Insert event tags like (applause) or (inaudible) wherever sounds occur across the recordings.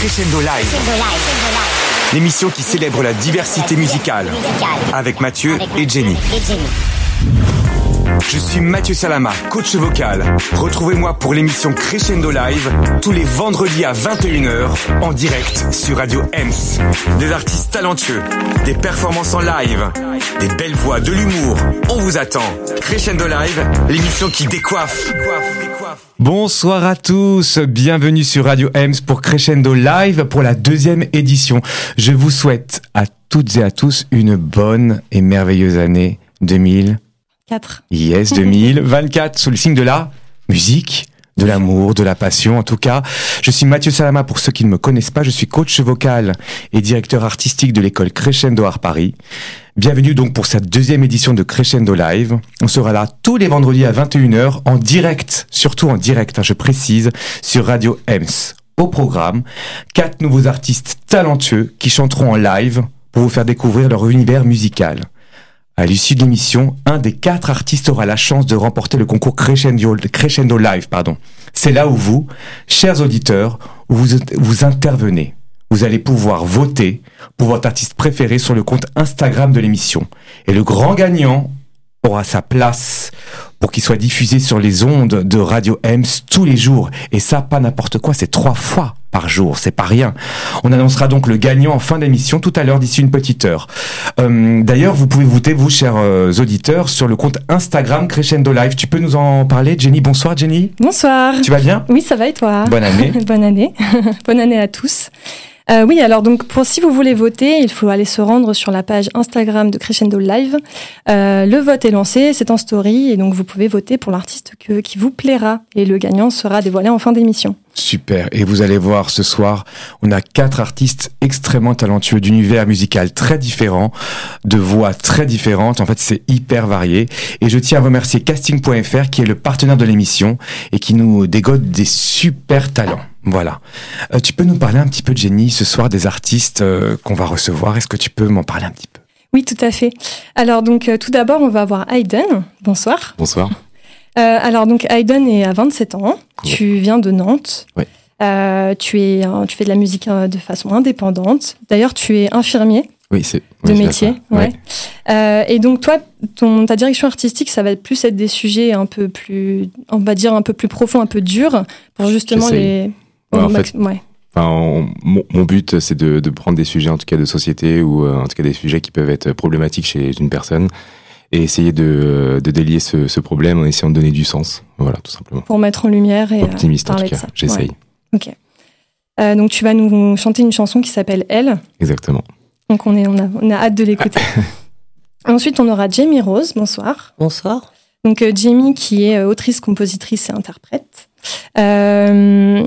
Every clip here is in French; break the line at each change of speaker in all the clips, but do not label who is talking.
Crescendo Live. L'émission qui célèbre la diversité musicale. Avec Mathieu et Jenny. Je suis Mathieu Salama, coach vocal. Retrouvez-moi pour l'émission Crescendo Live tous les vendredis à 21h en direct sur Radio Ems. Des artistes talentueux, des performances en live, des belles voix, de l'humour. On vous attend. Crescendo Live, l'émission qui décoiffe.
Bonsoir à tous, bienvenue sur Radio Ems pour Crescendo Live pour la deuxième édition. Je vous souhaite à toutes et à tous une bonne et merveilleuse année 2000. Yes, (laughs) 2024, sous le signe de la musique, de l'amour, de la passion. En tout cas, je suis Mathieu Salama pour ceux qui ne me connaissent pas. Je suis coach vocal et directeur artistique de l'école Crescendo Art Paris. Bienvenue donc pour cette deuxième édition de Crescendo Live. On sera là tous les vendredis à 21h en direct, surtout en direct, hein, je précise, sur Radio Ems. Au programme, quatre nouveaux artistes talentueux qui chanteront en live pour vous faire découvrir leur univers musical. À l'issue de l'émission, un des quatre artistes aura la chance de remporter le concours Crescendo, Live. C'est là où vous, chers auditeurs, vous intervenez. Vous allez pouvoir voter pour votre artiste préféré sur le compte Instagram de l'émission. Et le grand gagnant aura sa place pour qu'il soit diffusé sur les ondes de Radio Ems tous les jours. Et ça, pas n'importe quoi, c'est trois fois par jour, c'est pas rien. On annoncera donc le gagnant en fin d'émission tout à l'heure d'ici une petite heure. Euh, D'ailleurs, vous pouvez voter, vous, chers euh, auditeurs, sur le compte Instagram Crescendo Live. Tu peux nous en parler, Jenny? Bonsoir, Jenny.
Bonsoir.
Tu vas bien?
Oui, ça va et toi?
Bonne année. (laughs)
Bonne année. (laughs) Bonne année à tous. Euh, oui, alors donc pour si vous voulez voter, il faut aller se rendre sur la page Instagram de Crescendo Live. Euh, le vote est lancé, c'est en story et donc vous pouvez voter pour l'artiste qui vous plaira et le gagnant sera dévoilé en fin d'émission.
Super. Et vous allez voir ce soir, on a quatre artistes extrêmement talentueux d'univers musical très différents, de voix très différentes. En fait, c'est hyper varié. Et je tiens à remercier casting.fr qui est le partenaire de l'émission et qui nous dégote des super talents. Voilà. Euh, tu peux nous parler un petit peu, Jenny, ce soir des artistes euh, qu'on va recevoir. Est-ce que tu peux m'en parler un petit peu?
Oui, tout à fait. Alors donc euh, tout d'abord, on va avoir Hayden. Bonsoir.
Bonsoir.
Euh, alors donc Hayden est à 27 ans. Tu viens de Nantes.
Oui.
Euh, tu es, tu fais de la musique de façon indépendante. D'ailleurs, tu es infirmier.
Oui, c'est
de métier. Ouais. Euh, et donc toi, ton, ta direction artistique, ça va plus être des sujets un peu plus, on va dire un peu plus profonds, un peu durs, pour justement les.
Ouais, en fait, ouais. Enfin, on, mon, mon, but, c'est de, de, prendre des sujets, en tout cas de société, ou euh, en tout cas des sujets qui peuvent être problématiques chez une personne, et essayer de, de délier ce, ce, problème en essayant de donner du sens. Voilà, tout simplement.
Pour mettre en lumière et.
Optimiste,
euh,
en tout cas, j'essaye.
Ouais. Ok. Euh, donc, tu vas nous chanter une chanson qui s'appelle Elle.
Exactement.
Donc, on, est, on, a, on a hâte de l'écouter. (laughs) (laughs) Ensuite, on aura Jamie Rose. Bonsoir.
Bonsoir.
Donc, euh, Jamie, qui est autrice, compositrice et interprète. Euh,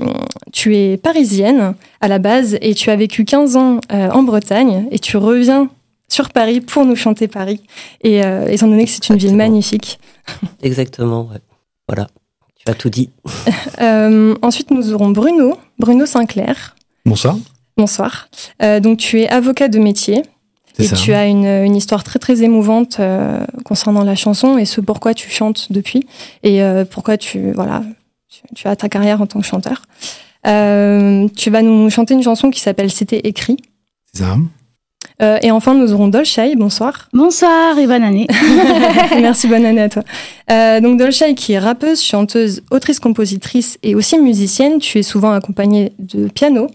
tu es parisienne à la base et tu as vécu 15 ans euh, en Bretagne et tu reviens sur Paris pour nous chanter Paris. Et euh, étant donné que c'est une ville magnifique.
Exactement, ouais. Voilà, tu as tout dit. (laughs)
Euh, ensuite, nous aurons Bruno, Bruno Sinclair.
Bonsoir.
Bonsoir. Euh, donc, tu es avocat de métier. Et ça. tu as une, une, histoire très très émouvante euh, concernant la chanson et ce pourquoi tu chantes depuis et euh, pourquoi tu voilà tu, tu, as ta carrière en tant que chanteur. Euh, tu vas nous chanter une chanson qui s'appelle C'était écrit.
C'est ça.
Euh, et enfin, nous aurons Dolchai. Bonsoir.
Bonsoir et bonne année. (laughs)
Merci, bonne année à toi. Euh, donc Dolchai, qui est rappeuse, chanteuse, autrice, compositrice et aussi musicienne. Tu es souvent accompagnée de piano.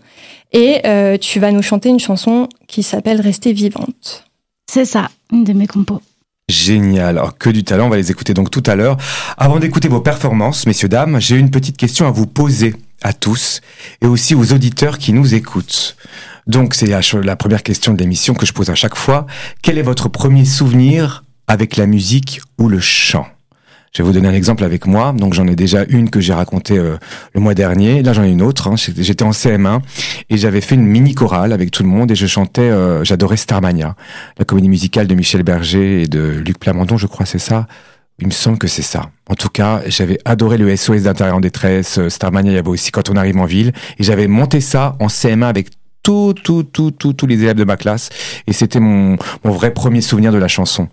Et euh, tu vas nous chanter une chanson qui s'appelle Rester vivante.
C'est ça, une de mes compos.
Génial. Alors, que du talent, on va les écouter donc tout à l'heure. Avant d'écouter vos performances, messieurs, dames, j'ai une petite question à vous poser à tous et aussi aux auditeurs qui nous écoutent. Donc, c'est la, la première question de l'émission que je pose à chaque fois. Quel est votre premier souvenir avec la musique ou le chant? Je vais vous donner un exemple avec moi. Donc j'en ai déjà une que j'ai racontée euh, le mois dernier. Là j'en ai une autre. Hein. J'étais en CM1 et j'avais fait une mini chorale avec tout le monde et je chantais. Euh, J'adorais Starmania, la comédie musicale de Michel Berger et de Luc Plamondon, je crois c'est ça. Il me semble que c'est ça. En tout cas, j'avais adoré le SOS d'intérieur en détresse. Starmania, il y avait aussi quand on arrive en ville et j'avais monté ça en CM1 avec tous, tous, tous, tous, tous les élèves de ma classe. Et c'était mon, mon vrai premier souvenir de la chanson.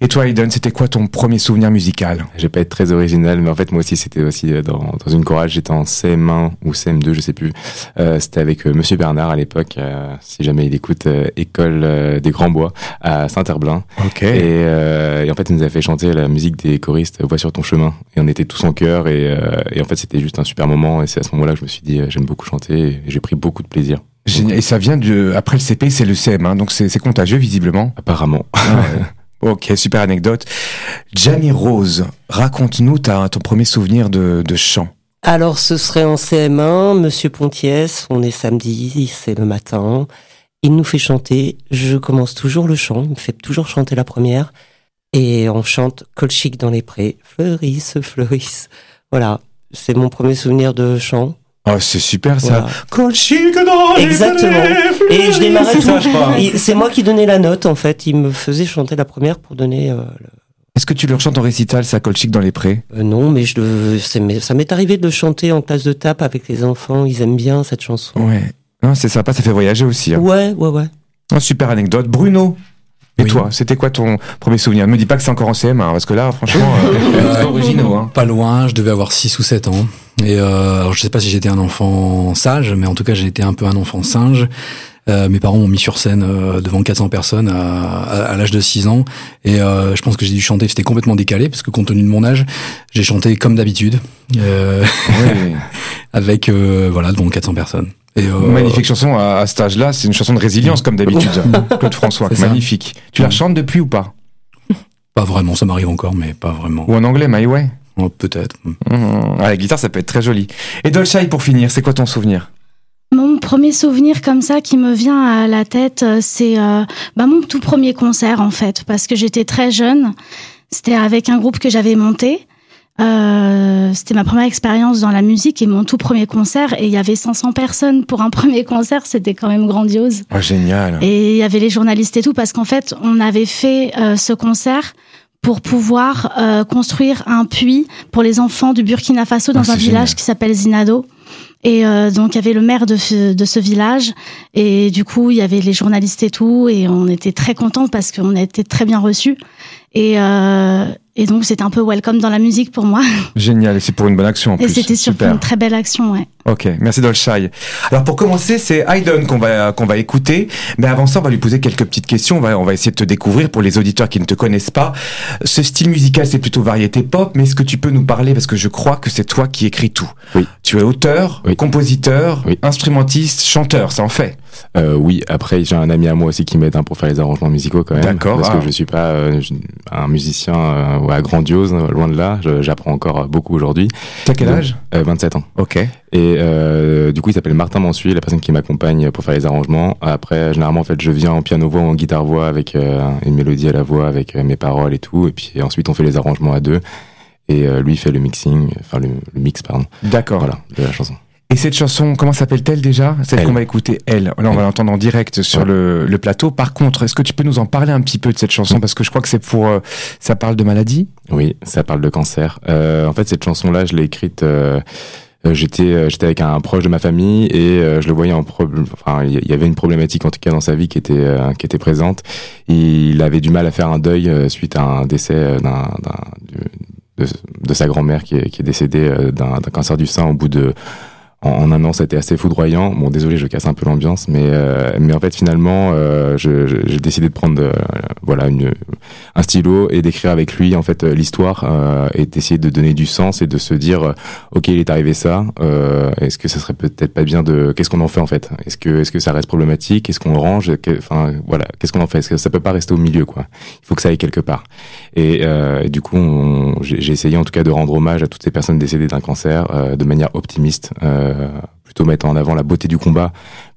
Et toi, Aiden, c'était quoi ton premier souvenir musical?
Je vais pas être très original, mais en fait, moi aussi, c'était aussi euh, dans, dans une chorale. J'étais en CM1 ou CM2, je sais plus. Euh, c'était avec euh, Monsieur Bernard à l'époque, euh, si jamais il écoute, euh, école des Grands Bois à Saint-Herblain.
Ok.
Et, euh, et en fait, il nous a fait chanter la musique des choristes Voix sur ton chemin. Et on était tous en chœur. Et, euh, et en fait, c'était juste un super moment. Et c'est à ce moment-là que je me suis dit, j'aime beaucoup chanter. Et j'ai pris beaucoup de plaisir.
Génial. Et ça vient de, après le CP, c'est le CM, hein, donc c'est contagieux visiblement.
Apparemment.
Ouais. (laughs) ok, super anecdote. Gianni Rose, raconte-nous ta- ton premier souvenir de, de chant.
Alors, ce serait en CM1, Monsieur Pontiès, on est samedi, c'est le matin. Il nous fait chanter. Je commence toujours le chant. Il me fait toujours chanter la première. Et on chante Colchic dans les prés. Fleurissent, fleurissent. Voilà. C'est mon premier souvenir de chant.
Oh, c'est super ça.
Voilà.
Colchique dans les
Exactement. Et je démarrais tout. C'est moi qui donnais la note, en fait. Il me faisait chanter la première pour donner. euh, le-
Est-ce que tu leur chantes en récital, ça, Colchique dans les prés?
Euh, non, mais je le- c'est- mais ça m'est arrivé de le chanter en classe de tape avec les enfants. Ils aiment bien cette chanson.
Ouais. Non, c'est sympa, ça fait voyager aussi. hein.
Ouais, ouais, ouais.
Oh, super anecdote. Bruno et
Oui.
toi, c'était quoi ton premier souvenir? Ne me dis pas que c'est encore en CM, hein, parce que là, franchement, (laughs) euh, c'est pas originaux. Hein.
Pas loin, je devais avoir 6 ou 7 ans. Et euh, alors je sais pas si j'étais un enfant sage, mais en tout cas j'ai été un peu un enfant singe. Euh, mes parents m'ont mis sur scène euh, devant 400 personnes à, à, à l'âge de 6 ans. Et euh, je pense que j'ai dû chanter, c'était complètement décalé, parce que compte tenu de mon âge, j'ai chanté comme d'habitude, euh,
Ouais. (laughs)
avec, euh, voilà, devant 400 personnes. Et, euh,
Magnifique chanson à, à cet âge-là. C'est une chanson de résilience, comme d'habitude. (laughs) (laughs) Claude François,
ça.
magnifique. Tu la chantes depuis ou pas?
Pas vraiment, ça m'arrive encore, mais pas vraiment.
Ou en anglais, My Way
Oh, Peut-être.
Mmh. À la guitare, ça peut être très joli. Et Dolchai, pour finir, c'est quoi ton souvenir?
Mon premier souvenir comme ça qui me vient à la tête, euh, c'est euh, bah, mon tout premier concert en fait, parce que j'étais très jeune. C'était avec un groupe que j'avais monté. Euh, c'était ma première expérience dans la musique et mon tout premier concert. Et il y avait 500 personnes pour un (laughs) premier concert, c'était quand même grandiose.
Ah, génial.
Et il y avait les journalistes et tout, parce qu'en fait, on avait fait euh, ce concert pour pouvoir euh, construire un puits pour les enfants du Burkina Faso dans
Ah,
un village
génial.
qui s'appelle Zinado. Et euh, donc, il y avait le maire de, ce- de ce village. Et du coup, il y avait les journalistes et tout. Et on était très contents parce qu'on a été très bien reçus. Et, euh, et donc, c'était un peu welcome dans la musique pour moi. (laughs)
Génial. Et c'est pour une bonne action en
Et
plus.
c'était surtout une très belle action, ouais.
Ok, merci Dolchai. Alors pour commencer, c'est Hayden qu'on va qu'on va écouter, mais avant ça, on va lui poser quelques petites questions. On va on va essayer de te découvrir pour les auditeurs qui ne te connaissent pas. Ce style musical, c'est plutôt variété pop, mais est-ce que tu peux nous parler parce que je crois que c'est toi qui écris tout.
Oui.
Tu es auteur,
Oui.
compositeur,
Oui.
instrumentiste, chanteur, ça en fait.
Euh, oui, après j'ai un ami à moi aussi qui m'aide hein, pour faire les arrangements musicaux quand même.
D'accord,
Parce
ah.
que je suis pas euh, un musicien euh, ouais, grandiose, euh, loin de là. J'apprends encore beaucoup aujourd'hui.
T'as quel âge?
Euh, 27 ans.
Ok.
Et du coup, il s'appelle Martin Mansuy, la personne qui m'accompagne pour faire les arrangements. Après, généralement, en fait, je viens en piano-voix ou en guitare-voix avec une mélodie à la voix, avec mes paroles et tout. Et puis ensuite, on fait les arrangements à deux. Et lui fait le mixing, enfin le, le mix, pardon.
D'accord.
Voilà, de la chanson.
Et cette chanson, comment s'appelle-t-elle déjà? Celle
Elle.
qu'on va écouter, Elle. Là, on va l'entendre en direct sur
Ouais.
le, le plateau. Par contre, est-ce que tu peux nous en parler un petit peu de cette chanson?
Mm.
Parce que je crois que c'est pour... euh, ça parle de maladie
Oui, ça parle de cancer. Euh, en fait, cette chanson-là, je l'ai écrite. euh, euh, j'étais euh, j'étais avec un proche de ma famille et je le voyais en problème. Enfin, il y- avait une problématique en tout cas dans sa vie qui était qui était présente. Il avait du mal à faire un deuil suite à un décès d'un d'un- du- de, de sa grand-mère qui est, qui est décédée d'un cancer du sein au bout de en, un an, ça a été assez foudroyant. Bon, désolé, je casse un peu l'ambiance, mais euh, mais en fait, finalement, euh, j'ai décidé de prendre euh, voilà une un stylo et d'écrire avec lui en fait euh, l'histoire euh, et d'essayer de donner du sens et de se dire ok il est arrivé ça est-ce que ça serait peut-être pas bien de qu'est-ce qu'on en fait en fait? Est-ce que est-ce que ça reste problématique? Est-ce qu'on le range? Enfin voilà qu'est-ce qu'on en fait? Est-ce que ça peut pas rester au milieu quoi? Il faut que ça aille quelque part. Et, du coup j'ai essayé en tout cas de rendre hommage à toutes ces personnes décédées d'un cancer de manière optimiste plutôt mettre en avant la beauté du combat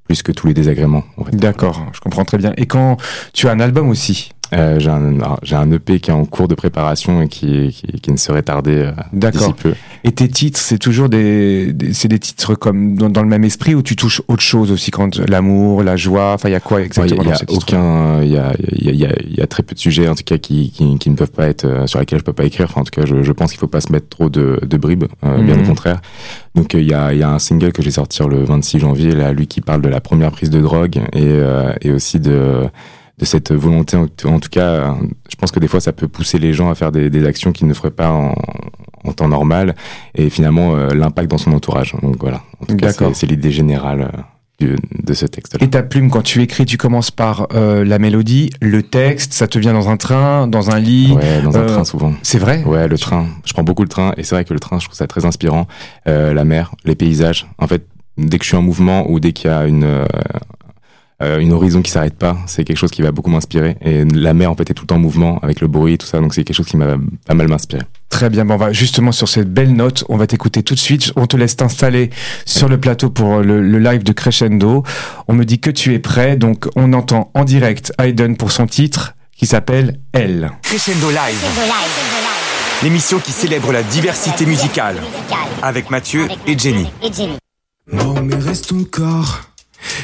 plus que tous les désagréments.
D'accord, je comprends très bien. Et quand tu as un album aussi
euh, J'ai un, j'ai un EP qui est en cours de préparation et qui, qui, qui ne serait tardé euh, D'accord. peu.
Et tes titres, c'est toujours des, des c'est des titres comme dans, dans, le même esprit ou tu touches autre chose aussi quand l'amour, la joie, enfin il y a quoi exactement
Il y a, aucun, il y a, il y a, il y a très peu de sujets en tout cas qui, qui, qui, ne peuvent pas être euh, sur lesquels je peux pas écrire. Enfin, en tout cas, je, je pense qu'il faut pas se mettre trop de, de bribes, euh, bien au mhm. contraire. Donc il y a, il y a un single que j'ai sorti le 26 janvier, là, lui qui parle de la première prise de drogue et, et aussi de de cette volonté. En, tout cas, je pense que des fois, ça peut pousser les gens à faire des, des actions qu'ils ne feraient pas en, en, temps normal, et finalement euh, l'impact dans son entourage. Donc voilà. c'est l'idée générale. Euh, de ce texte-là.
Et ta plume, quand tu écris, tu commences par euh, la mélodie, le texte, ça te vient dans un train, dans un lit
Ouais, dans un train souvent.
C'est vrai?
Ouais, le train. Je prends beaucoup le train et c'est vrai que le train, je trouve ça très inspirant. la mer, les paysages. En fait, dès que je suis en mouvement ou dès qu'il y a une, euh, une horizon qui s'arrête pas, c'est quelque chose qui va beaucoup m'inspirer. Et la mer en fait est tout en mouvement avec le bruit, tout ça, donc c'est quelque chose qui m'a pas mal m'inspirer.
Très bien, bon, on va justement sur cette belle note, on va t'écouter tout de suite. On te laisse t'installer sur le plateau pour le, live de Crescendo. On me dit que tu es prêt, donc on entend en direct Hayden pour son titre qui s'appelle Elle.
Crescendo Live. L'émission qui célèbre la diversité musicale avec Mathieu et Jenny.
Non mais reste ton corps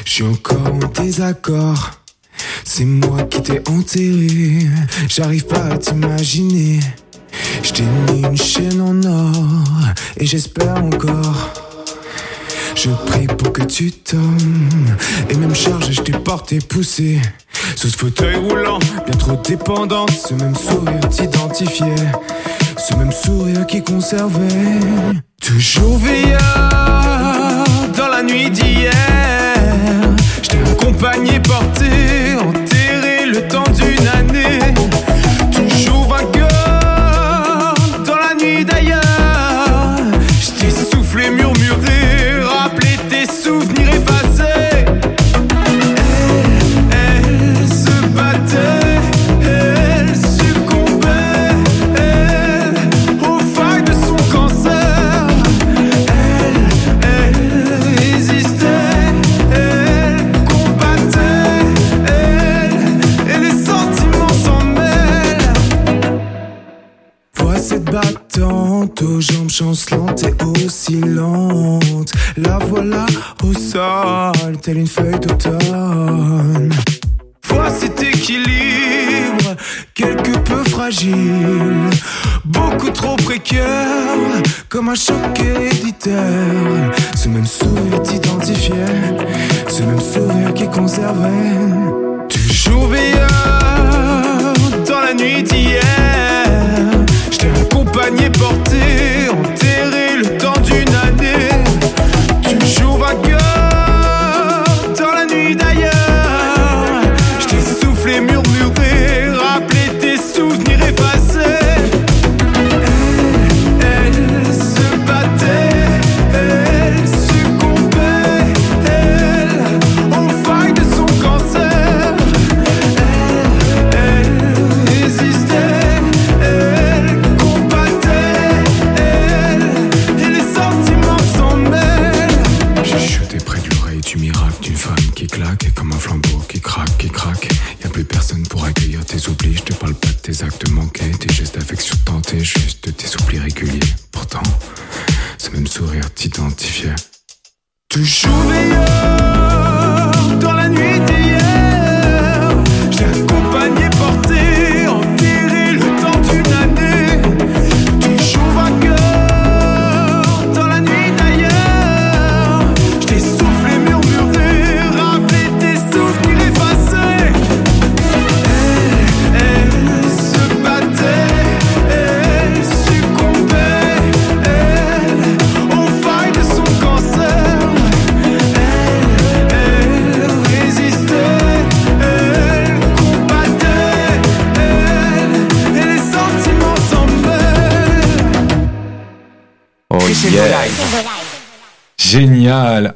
je encore en désaccord. C'est moi qui t'ai enterré. J'arrive pas à t'imaginer. Je mis une chaîne en or et j'espère encore. Je prie pour que tu tombes Et même charge, je t'ai porté poussé Sous ce fauteuil roulant, bien trop dépendante Ce même sourire t'identifiait Ce même sourire qui conservait Toujours veilleur une feuille d'automne. Vois cet équilibre, quelque peu fragile, beaucoup trop précaire, comme un choc actes manqués, tes gestes d'affection
tentés, juste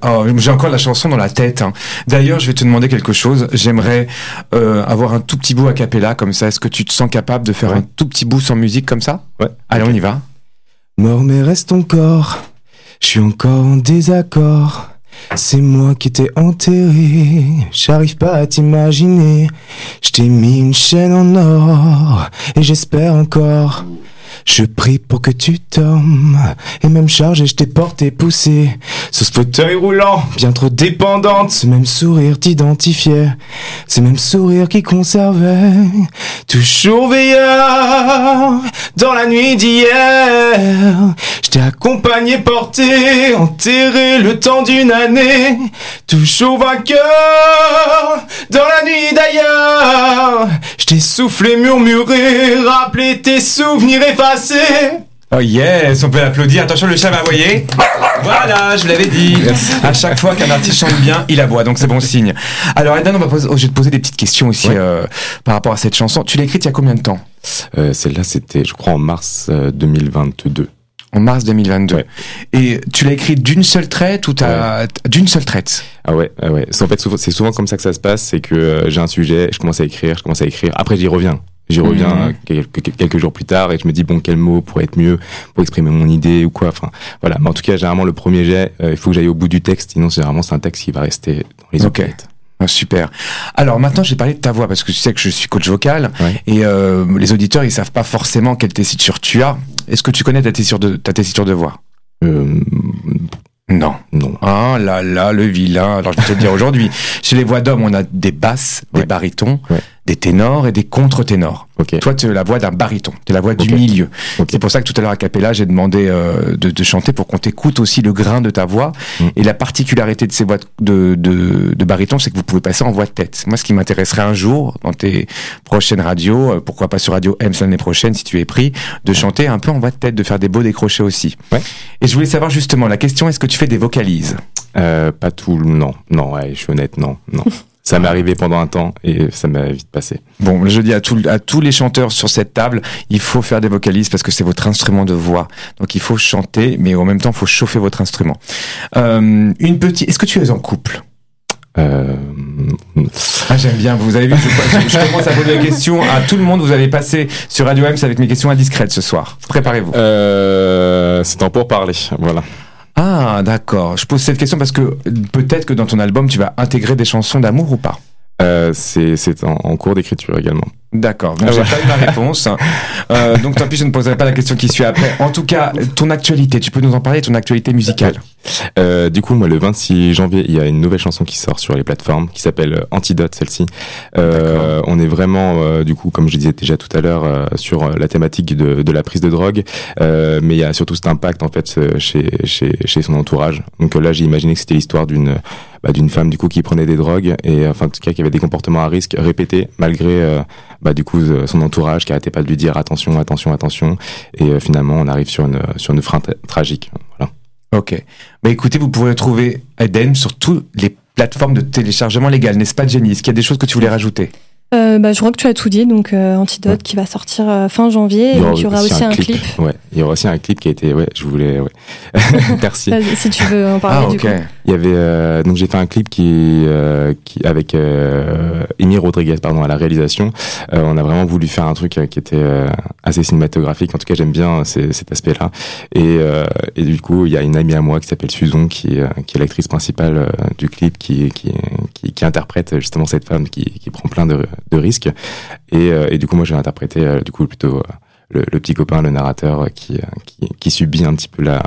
Oh, j'ai encore la chanson dans la tête. Hein. D'ailleurs, je vais te demander quelque chose. J'aimerais euh, avoir un tout petit bout a cappella comme ça. Est-ce que tu te sens capable de faire un tout petit bout sans musique comme ça?
Ouais.
Allez, on y va.
Mort mais reste encore. Je suis encore en désaccord. C'est moi qui t'ai enterré, j'arrive pas à t'imaginer. Je t'ai mis une chaîne en or, et j'espère encore. Je prie pour que tu tombes, et même chargé, je t'ai porté poussé. Sur ce fauteuil roulant, bien trop dépendante, ce même sourire t'identifiait, ce même sourire qui conservait. Toujours veilleur, dans la nuit d'hier. Je t'ai accompagné, porté, enterré le temps d'une année. Toujours vainqueur, dans la nuit d'ailleurs. Je t'ai soufflé, murmuré, rappelé tes souvenirs
Oh yes, on peut l'applaudir. Attention, le chat va aboyer. Voilà, je vous l'avais dit. À chaque fois qu'un artiste chante bien, il aboie, donc c'est bon signe. Alors, Eden, on va poser, oh, je vais te poser des petites questions aussi
Ouais.
euh, par rapport à cette chanson. Tu l'as écrite il y a combien de temps?
Euh, Celle-là, c'était, je crois, en mars euh, 2022.
En mars 2022.
Ouais.
Et tu l'as écrite d'une seule traite ou t'as d'une seule traite?
Ah ouais, ah ouais. C'est en fait souvent- c'est souvent comme ça que ça se passe, c'est que euh, j'ai un sujet, je commence à écrire, je commence à écrire. Après, j'y reviens. J'y reviens
Mhm.
euh, quelques, quelques jours plus tard et je me dis bon quel mot pourrait être mieux pour exprimer mon idée ou quoi. Enfin voilà. Mais en tout cas, généralement le premier jet, euh, il faut que j'aille au bout du texte. Sinon, généralement c'est un texte qui va rester dans les
Ok.
oubliettes.
Ah, Super. Alors maintenant, j'ai parlé de ta voix parce que tu sais que je suis coach vocal
Ouais.
et euh, les auditeurs, ils savent pas forcément quelle tessiture tu as. Est-ce que tu connais ta tessiture de ta tessiture de voix?
Euh,
Non.
non.
Ah là là, le vilain. Alors je vais te le dire aujourd'hui. (laughs) Chez les voix d'hommes, on a des basses, des barytons,
Ouais.
Des ténors et des contre-ténors.
Ok.
Toi, tu es la voix d'un baryton. Tu es la voix du milieu.
Ok.
C'est pour ça que tout à l'heure à Capella, j'ai demandé euh, de, de chanter pour qu'on t'écoute aussi le grain de ta voix.
Mm.
Et la particularité de ces voix de, de, de baryton, c'est que vous pouvez passer en voix de tête. Moi, ce qui m'intéresserait un jour, dans tes prochaines radios, euh, pourquoi pas sur Radio M l'année prochaine, si tu es pris, de chanter un peu en voix de tête, de faire des beaux décrochés aussi.
Ouais.
Et je voulais savoir justement, la question, est-ce que tu fais des vocalises?
Euh, pas tout. Non. Non. Ouais, je suis honnête. Non. Non. (laughs) ça m'est arrivé pendant un temps et ça m'a vite passé.
Bon, je dis à, tout- à tous les chanteurs sur cette table, il faut faire des vocalises parce que c'est votre instrument de voix. Donc il faut chanter, mais en même temps, il faut chauffer votre instrument. Euh, une petite. Est-ce que tu es en couple?
Euh,
Ah, j'aime bien. Vous avez vu, je, je- commence à poser la question à tout le monde. Vous allez passer sur Radio M avec mes questions indiscrètes ce soir. Préparez-vous.
euh, c'est temps pour parler. Voilà.
Ah, d'accord. Je pose cette question parce que peut-être que dans ton album, tu vas intégrer des chansons d'amour ou pas?
Euh, c'est en, en cours d'écriture également.
D'accord. Donc,
Ah
j'ai
ouais.
pas eu ma réponse. (laughs) Euh, donc, tant pis, je ne poserai pas la question qui suit après. En tout cas, ton actualité, tu peux nous en parler, ton actualité musicale.
Euh, du coup, moi, le 26 janvier, il y a une nouvelle chanson qui sort sur les plateformes, qui s'appelle euh, Antidote, celle-ci. Euh, on est vraiment, euh, du coup, comme je disais déjà tout à l'heure, euh, sur la thématique de, de la prise de drogue, euh, mais il y a surtout cet impact en fait chez chez, chez son entourage. Donc là, j'ai imaginé que c'était l'histoire d'une bah, d'une femme du coup qui prenait des drogues et enfin en tout cas qui avait des comportements à risque répétés malgré euh, bah, du coup euh, son entourage qui arrêtait pas de lui dire attention, attention, attention. Et euh, finalement, on arrive sur une sur une tragique. Voilà.
Ok. Bah écoutez, vous pouvez retrouver Eden sur toutes les plateformes de téléchargement légal, n'est-ce pas Jenny? Est-ce qu'il y a des choses que tu voulais rajouter?
Euh, bah, je crois que tu as tout dit, donc euh, Antidote
Ouais.
qui va sortir euh, fin janvier, et donc il y aura aussi un clip.
Ouais, il y aura aussi un clip qui a été. Ouais, je voulais. Ouais. (laughs) Merci.
Si tu veux en parler
Ah
du
ok.
coup.
Il y avait euh, donc j'ai fait un clip qui euh, qui avec euh, Amy Rodriguez pardon à la réalisation. Euh, on a vraiment voulu faire un truc qui était euh, assez cinématographique. En tout cas, j'aime bien cet aspect-là. Et euh, et du coup, il y a une amie à moi qui s'appelle Suzon qui euh, qui est l'actrice principale du clip qui qui qui, qui interprète justement cette femme qui qui prend plein de de risques. Et euh, et du coup, moi, j'ai interprété euh, du coup plutôt euh, le, le petit copain, le narrateur euh, qui, qui, qui subit un petit peu la,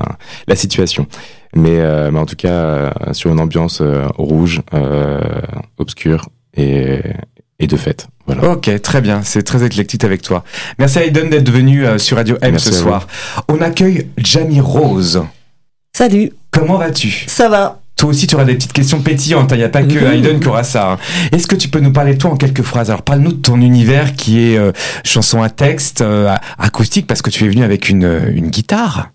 la situation. Mais, euh, mais en tout cas, euh, sur une ambiance euh, rouge, euh, obscure et, et de fête. Voilà.
Ok, très bien. C'est très éclectique avec toi. Merci à Eden d'être venu euh, sur Radio M
Merci
ce soir. On accueille Jamie Rose.
Salut,
Comment vas-tu?
Ça va
Toi aussi, tu auras des petites questions pétillantes. Il n'y a pas que. (laughs) Hayden qui aura ça. hein. Est-ce que tu peux nous parler, toi, en quelques phrases? Alors, parle-nous de ton univers qui est euh, chanson à texte, euh, acoustique, parce que tu es venu avec une, euh, une guitare.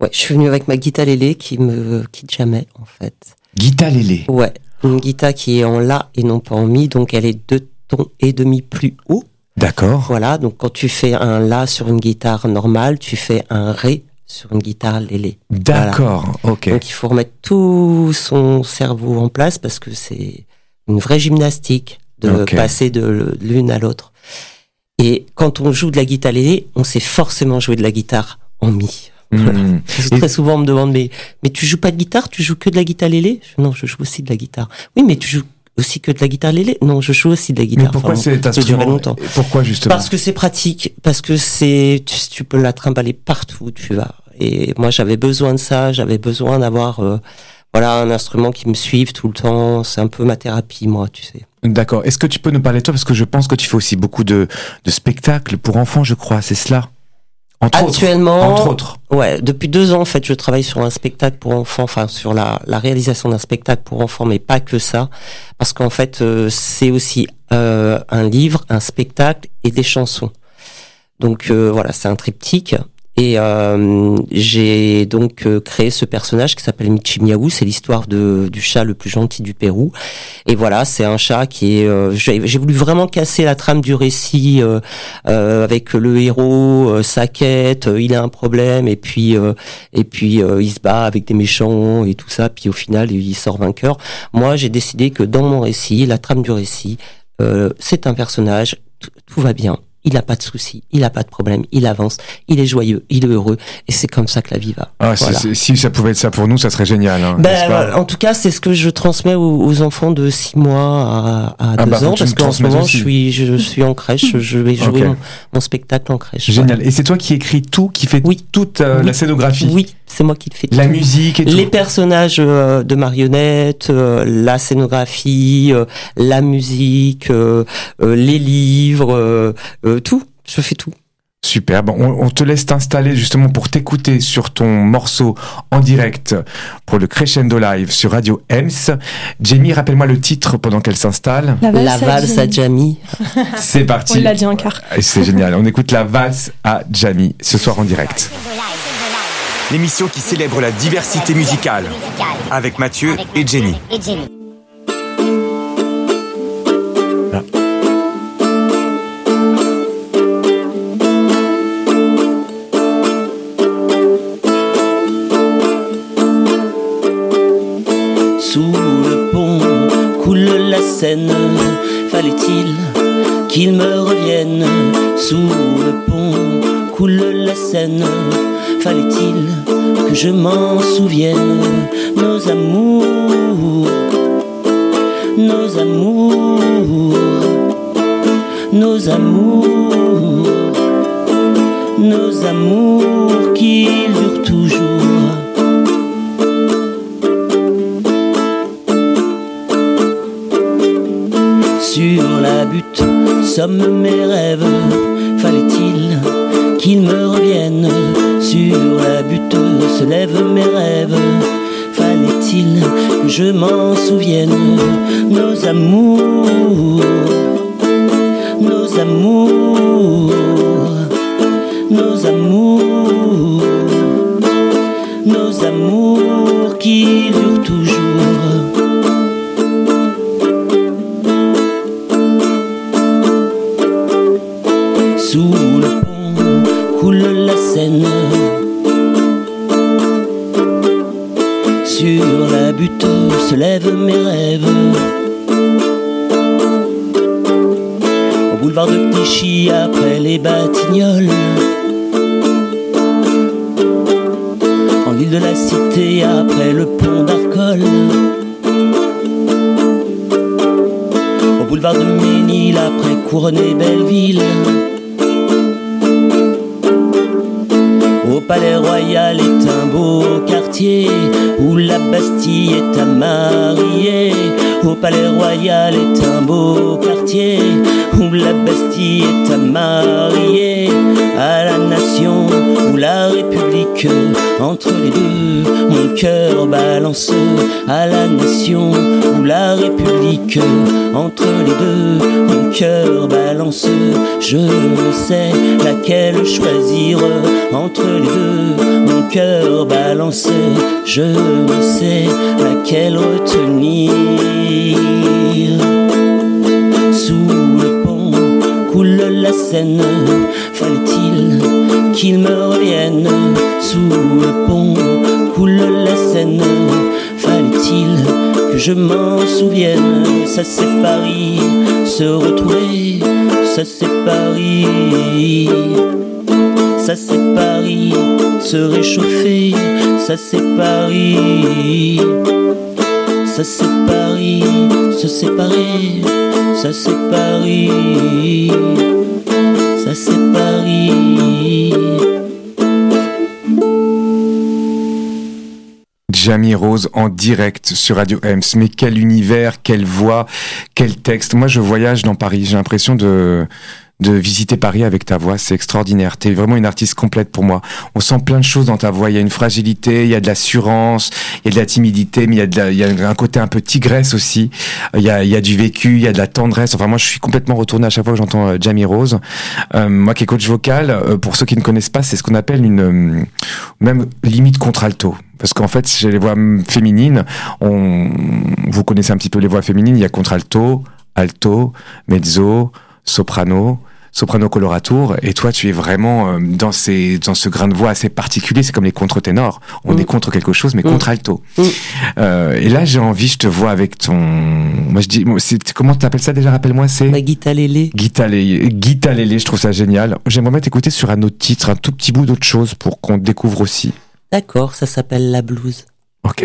Ouais, je suis venue avec ma guitare lélé qui me quitte jamais, en fait.
Guitare lélé.
Ouais, une guitare qui est en la et non pas en mi, donc elle est deux tons et demi plus haut.
D'accord.
Voilà, donc quand tu fais un la sur une guitare normale, tu fais un ré sur une guitare lélé.
D'accord. Ok.
Donc il faut remettre tout son cerveau en place parce que c'est une vraie gymnastique de passer de l'une à l'autre. Et quand on joue de la guitare lélé, on sait forcément jouer de la guitare en mi.
Hmm. Très souvent, on me demande, mais, mais tu joues pas de guitare, tu joues que de la guitare lélé Non, je joue aussi de la guitare. Oui, mais tu joues aussi que de la guitare lélé Non, je joue aussi de la guitare.
Mais pourquoi c'est
longtemps.
Pourquoi justement
Parce que c'est pratique, parce que c'est tu, peux la trimballer partout où tu vas. Et moi, j'avais besoin de ça, j'avais besoin d'avoir euh, voilà un instrument qui me suive tout le temps. C'est un peu ma thérapie, moi, tu sais.
D'accord. Est-ce que tu peux nous parler de toi? Parce que je pense que tu fais aussi beaucoup de, de spectacles pour enfants, je crois. C'est cela?
Actuellement,
entre autres.
Ouais, depuis deux ans en fait, je travaille sur un spectacle pour enfants, enfin sur la, la réalisation d'un spectacle pour enfants, mais pas que ça, parce qu'en fait euh, c'est aussi euh, un livre, un spectacle et des chansons. Donc euh, voilà, c'est un triptyque. Et euh, j'ai donc euh, créé ce personnage qui s'appelle Michi Miaou. C'est l'histoire de du chat le plus gentil du Pérou. Et voilà, c'est un chat qui est. Euh, j'ai voulu vraiment casser la trame du récit avec le héros, sa quête. il a un problème et puis et puis il se bat avec des méchants et tout ça. Puis au final, il sort vainqueur. Moi, j'ai décidé que dans mon récit, la trame du récit, c'est un personnage. tout va bien il n'a pas de soucis, il n'a pas de problème, il avance, il est joyeux, il est heureux, et c'est comme ça que la vie va.
Ah, si ça pouvait être ça pour nous, ça serait génial. Hein,
ben, en tout cas, c'est ce que je transmets aux, enfants de 6 mois à, à 2 ah, bah, ans, parce qu'en ce moment, je suis, je suis en crèche, (laughs) je vais jouer mon, spectacle en crèche.
Génial. Et c'est toi qui écris tout, qui fait toute euh, la scénographie
Oui, c'est moi qui fais
La musique et tout.
Les personnages euh, de marionnettes, euh, la scénographie, la musique, les livres, tout. Je fais tout.
Super. Bon, on, te laisse t'installer justement pour t'écouter sur ton morceau en direct pour le Crescendo Live sur Radio Ems. Jamie, rappelle-moi le titre pendant qu'elle s'installe.
La valse, à Jamie. (laughs)
C'est parti.
On l'a dit quart.
C'est génial. On écoute la valse à Jamie ce soir en direct.
L'émission qui célèbre la diversité musicale. Avec Mathieu et Jenny.
Fallait-il qu'il me revienne? Sous le pont Coule la Seine. Fallait-il que je m'en souvienne? Nos amours, nos amours, nos amours, nos amours qui durent toujours. somme mes rêves, qu'ils me reviennent sur la butte, se lèvent mes rêves. Fallait-il que je m'en souvienne, nos amours, nos amours, nos amours, nos amours qui durent toujours. Ça c'est Paris, se
séparer, ça c'est Paris. Ça c'est Paris.
Jamie Rose en direct sur Radio Ems. Mais quel univers, quelle voix, quel texte. Moi, je voyage dans Paris. J'ai l'impression de de visiter Paris avec ta voix, c'est extraordinaire. Tu es vraiment une artiste complète pour moi. On sent plein de choses dans ta voix. Il y a une fragilité, il y a de l'assurance, il y a de la timidité, mais il y a, de il y a un côté un peu tigresse aussi. Il y, a, il y a du vécu, il y a de la tendresse. Enfin, moi, je suis complètement retourné à chaque fois que j'entends euh, Jamie Rose. Euh, moi qui est coach vocal, euh, pour ceux qui ne connaissent pas, c'est ce qu'on appelle une même limite contralto. Parce qu'en fait, chez les voix féminines, on, vous connaissez un petit peu les voix féminines, il y a contralto, alto, mezzo, soprano, soprano coloratour, et toi tu es vraiment euh, dans ces dans ce grain de voix assez particulier. C'est comme les contre-ténors. On mm. est contre quelque chose, mais mm. contre alto. Mm. Euh, et là j'ai envie, je te vois avec ton, moi je dis, comment tu appelles ça déjà? Rappelle-moi, c'est.
Ma guita lélé.
Guita lélé. Je trouve ça génial. J'aimerais bien t'écouter sur un autre titre, un tout petit bout d'autre chose pour qu'on découvre aussi.
D'accord, ça s'appelle la blues.
Ok.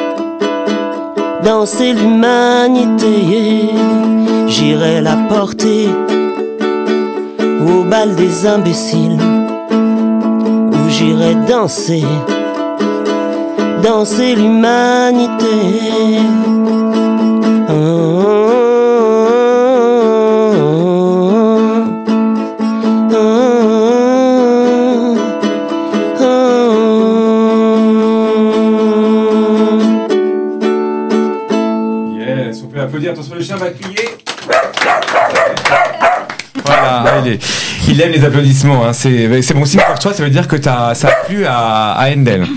danser l'humanité. J'irai la porter au bal des imbéciles où j'irai danser, danser l'humanité.
Il aime les applaudissements. Hein. C'est bon signe pour toi, ça veut dire que as, ça a plu à, à Endel.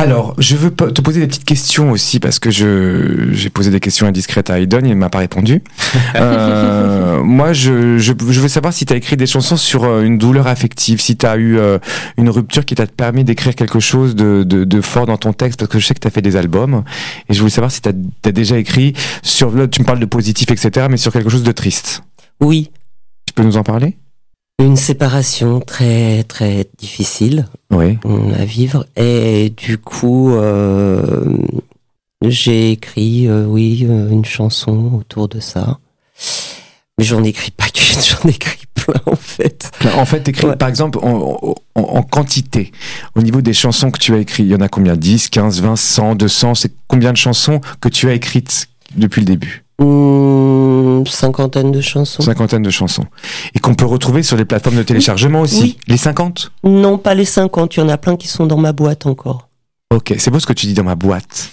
Alors, je veux te poser des petites questions aussi parce que je j'ai posé des questions indiscrètes à Aidon, il m'a pas répondu. (laughs) euh, moi, je, je, je, veux savoir si tu as écrit des chansons sur euh, une douleur affective, si tu as eu euh, une rupture qui t'a permis d'écrire quelque chose de, de, de, fort dans ton texte, parce que je sais que tu as fait des albums, et je voulais savoir si tu as, déjà écrit sur, tu me parles de positif, etc., mais sur quelque chose de triste.
Oui.
Peux nous en parler?
Une séparation très très difficile
oui.
à vivre. Et du coup euh, j'ai écrit euh, oui euh, une chanson autour de ça. Mais j'en écris pas qu'une (laughs) j'en écris plein en fait.
En fait écrit par exemple en, en, quantité. Au niveau des chansons que tu as écrites il y en a combien? 10 15 20 100 200 c'est combien de chansons que tu as écrites? Depuis le début
Mmh, cinquantaine de chansons.
Cinquantaine de chansons. Et qu'on peut retrouver sur les plateformes de téléchargement aussi. Les 50
Non, pas les 50. Il y en a plein qui sont dans ma boîte encore.
Ok, c'est beau ce que tu dis dans ma boîte.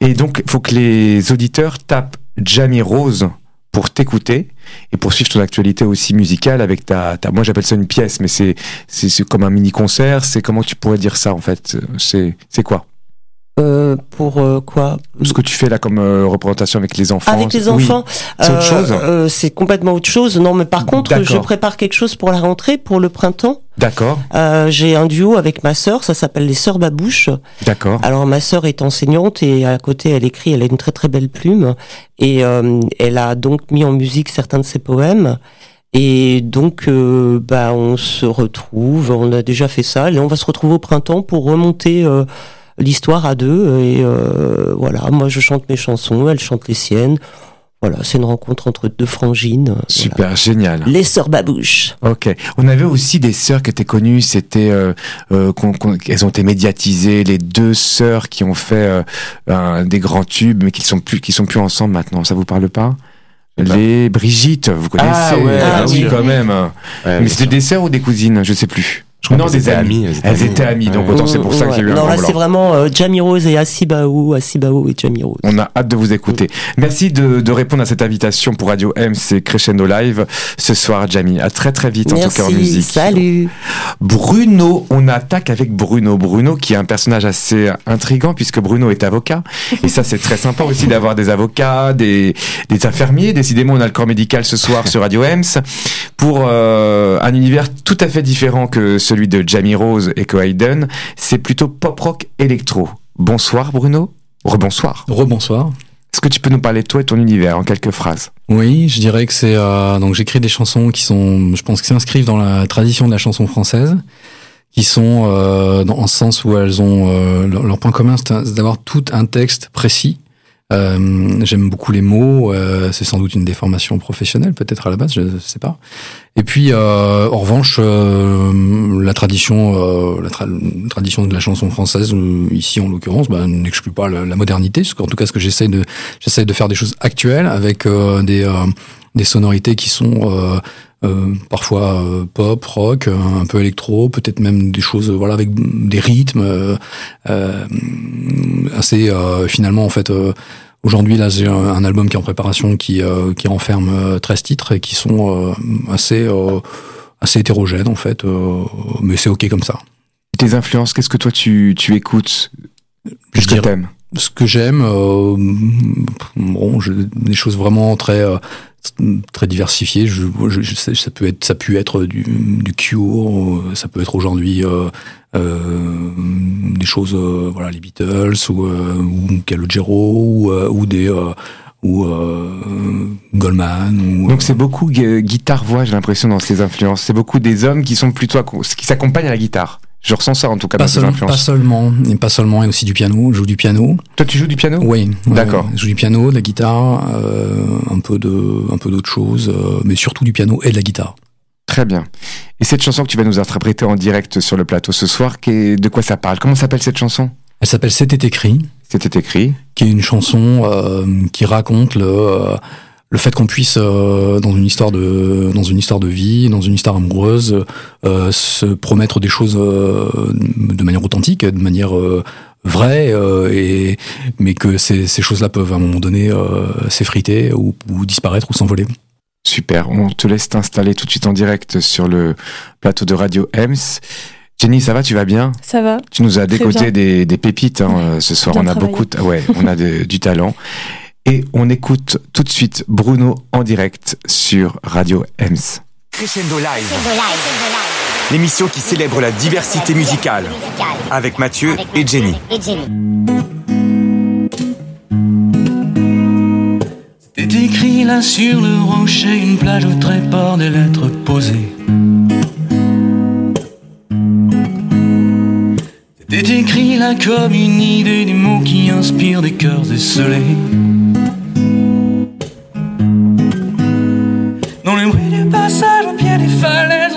Et donc, il faut que les auditeurs tapent Jamie Rose pour t'écouter et pour suivre ton actualité aussi musicale avec ta, ta moi j'appelle ça une pièce mais c'est c'est comme un mini concert c'est comment tu pourrais dire ça en fait? C'est c'est quoi?
Euh, pour euh, quoi
Ce que tu fais là comme euh, représentation avec les enfants.
Avec les enfants,
c'est autre chose.
c'est complètement autre chose. Non, mais par contre, je prépare quelque chose pour la rentrée, pour le printemps.
D'accord.
J'ai un duo avec ma sœur, ça s'appelle les sœurs Babouche.
D'accord.
Alors ma sœur est enseignante et à côté elle écrit, elle a une très très belle plume et elle a donc mis en musique certains de ses poèmes. Et donc, bah, on se retrouve. On a déjà fait ça. Et on va se retrouver au printemps pour remonter l'histoire à deux. Et euh, voilà, moi je chante mes chansons, elle chante les siennes. Voilà, c'est une rencontre entre deux frangines.
Super, génial.
Les sœurs Babouche.
Ok. On avait aussi des sœurs qui étaient connues. C'était, euh, euh, elles ont été médiatisées. Les deux sœurs qui ont fait euh, des grands tubes, mais qui sont plus, qui sont plus ensemble maintenant. Ça vous parle pas? Les Brigitte, vous connaissez?
Ah ouais,
ah, oui, quand même.
Ouais,
mais c'était des sœurs ou des cousines? Je sais plus.
Je
non, des amies,
elles étaient amies.
donc autant c'est pour ça qu'il y a eu un
Non, là c'est vraiment euh, Jamie Rose et Asibaou, Asibaou et Jamie Rose.
On a hâte de vous écouter. Merci de, de répondre à cette invitation pour Radio M, c'est Crescendo Live ce soir, Jamie. À très très vite en tout cas en
Merci,
musique.
salut.
Bruno, on attaque avec Bruno. Bruno qui est un personnage assez intrigant puisque Bruno est avocat. Et ça c'est très sympa aussi d'avoir des avocats, des, des infirmiers. Décidément on a le corps médical ce soir sur Radio Ems pour euh, un univers tout à fait différent que celui de Jamie Rose et que Hayden. C'est plutôt pop rock électro. Bonsoir Bruno. Rebonsoir.
Rebonsoir.
Est-ce que tu peux nous parler de toi et ton univers en quelques phrases?
Oui, je dirais que c'est euh, donc j'écris des chansons qui sont, je pense, qui s'inscrivent dans la tradition de la chanson française, qui sont euh, dans en ce sens où elles ont euh, leur, leur point commun, c'est un- c'est d'avoir tout un texte précis. Euh, J'aime beaucoup les mots. euh, c'est sans doute une déformation professionnelle, peut-être à la base, je, je sais pas. Et puis, euh, en revanche, euh, la tradition, euh, la, tra- la tradition de la chanson française, ici en l'occurrence, bah, n'exclut pas la, la modernité. Qu'en tout cas, ce que j'essaie de, j'essaie de faire des choses actuelles avec des, des sonorités qui sont euh, parfois euh, pop, rock, euh, un peu électro, peut-être même des choses, voilà, avec des rythmes euh, euh, assez euh, finalement en fait. euh, Aujourd'hui, là, j'ai un, album qui est en préparation, qui euh, qui renferme euh, 13 titres et qui sont euh, assez euh, assez hétérogènes en fait, euh, mais c'est ok comme ça.
Tes influences, qu'est-ce que toi tu, tu écoutes? Qu'est-ce que t'aimes?
ce que j'aime, euh, bon, des choses vraiment très euh, très sais, ça peut être, ça être du, du Cure, euh, ça peut être aujourd'hui euh, euh, des choses, voilà, les Beatles ou, ou Calogero ou, des ou Goldman.
Donc c'est beaucoup gu- guitare-voix, j'ai l'impression, dans ces influences. C'est beaucoup des hommes qui sont plutôt qui s'accompagnent à la guitare. Je ressens ça en tout cas
pas,
dans
seulement, et pas seulement, et aussi du piano. Je joue du piano.
Toi, tu joues du piano?
Oui,
D'accord.
ouais. Je joue du piano, de la guitare, euh, un peu de, un peu d'autres choses, euh, mais surtout du piano et de la guitare.
Très bien. Et cette chanson que tu vas nous interpréter en direct sur le plateau ce soir, de quoi ça parle? Comment s'appelle cette chanson?
Elle s'appelle C'était écrit,
C'était écrit.
qui est une chanson euh, qui raconte le, le fait qu'on puisse euh, dans une histoire de, dans une histoire de vie, dans une histoire amoureuse, euh, se promettre des choses euh, de manière authentique, de manière euh, vraie, euh, et mais que ces, ces choses-là peuvent à un moment donné euh, s'effriter ou, ou disparaître ou s'envoler.
Super. On te laisse t'installer tout de suite en direct sur le plateau de Radio Ems. Jenny, ça va Tu vas bien?
Ça va
Tu nous as décoté des, des pépites hein, ce soir.
Bien
on a
travaillé.
beaucoup, de, ouais, on a de- du talent. (laughs) Et on écoute tout de suite Bruno en direct sur Radio Ems.
Crescendo Live. L'émission qui célèbre la diversité musicale. Avec Mathieu et Jenny.
C'était écrit là sur le rocher, une plage au tréport des lettres posées. C'était écrit là comme une idée, des mots qui inspirent des cœurs esselés.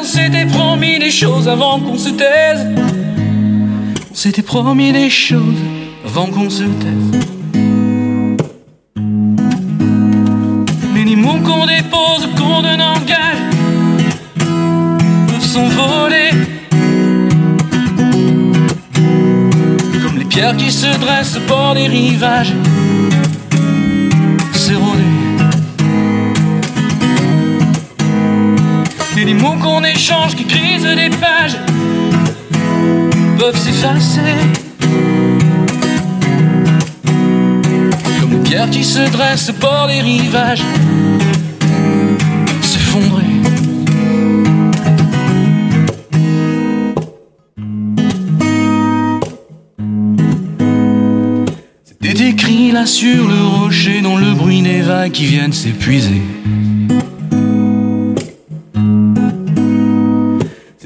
On s'était promis des choses avant qu'on se taise. On s'était promis des choses avant qu'on se taise. Les mots qu'on dépose, qu'on donne en gage, peuvent s'envoler. Comme les pierres qui se dressent au bord des rivages, Les mots qu'on échange, qui grisent des pages, peuvent s'effacer. Comme les pierres qui se dressent au bord des rivages, s'effondrer. C'était écrit là sur le rocher, dans le bruit des vagues qui viennent s'épuiser.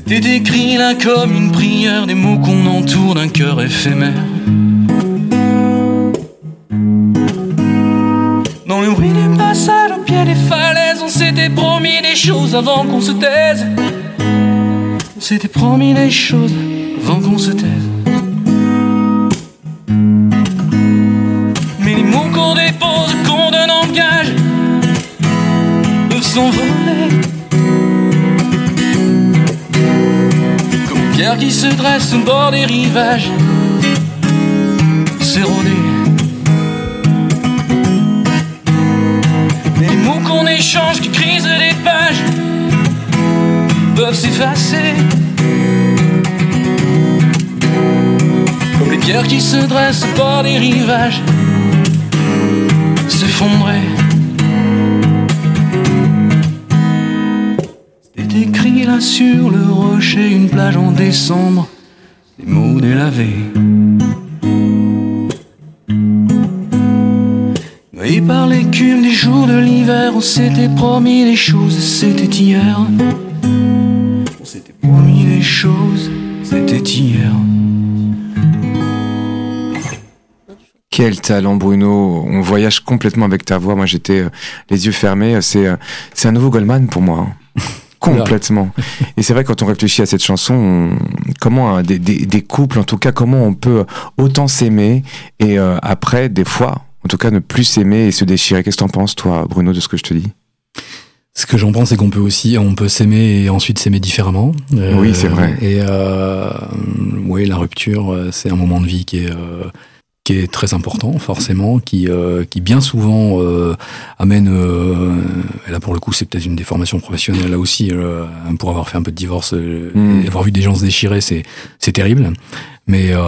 T'es décrit là comme une prière, des mots qu'on entoure d'un cœur éphémère. Dans le bruit des passages au pied des falaises, on s'était promis des choses avant qu'on se taise. On s'était promis des choses avant qu'on se taise. Se dressent au bord des rivages, s'éroder. Les mots qu'on échange qui grisent les pages peuvent s'effacer. Comme les pierres qui se dressent au bord des rivages s'effondrer. Sur le rocher, une plage en décembre, des mots délavés. Et par l'écume des jours de l'hiver, on s'était promis des choses, c'était hier. On s'était promis des choses, c'était hier.
Quel talent Bruno, on voyage complètement avec ta voix. Moi j'étais euh, les yeux fermés, c'est euh, c'est un nouveau Goldman pour moi. hein. Complètement. Et c'est vrai quand on réfléchit à cette chanson, on- comment euh, des, des, des couples, en tout cas, comment on peut autant s'aimer et euh, après, des fois, en tout cas, ne plus s'aimer et se déchirer. Qu'est-ce que t'en penses, toi, Bruno, de ce que je te dis?
Ce que j'en pense, c'est qu'on peut aussi, on peut s'aimer et ensuite s'aimer différemment. Euh,
Oui, c'est vrai.
Et euh, oui, la rupture, euh, c'est un moment de vie qui est euh, qui est très important, forcément, qui euh, qui bien souvent euh, amène. Euh, et là, pour le coup, c'est peut-être une déformation professionnelle là aussi. euh, pour avoir fait un peu de divorce, euh,
Mm.
et avoir vu des gens se déchirer, c'est c'est terrible. Mais euh,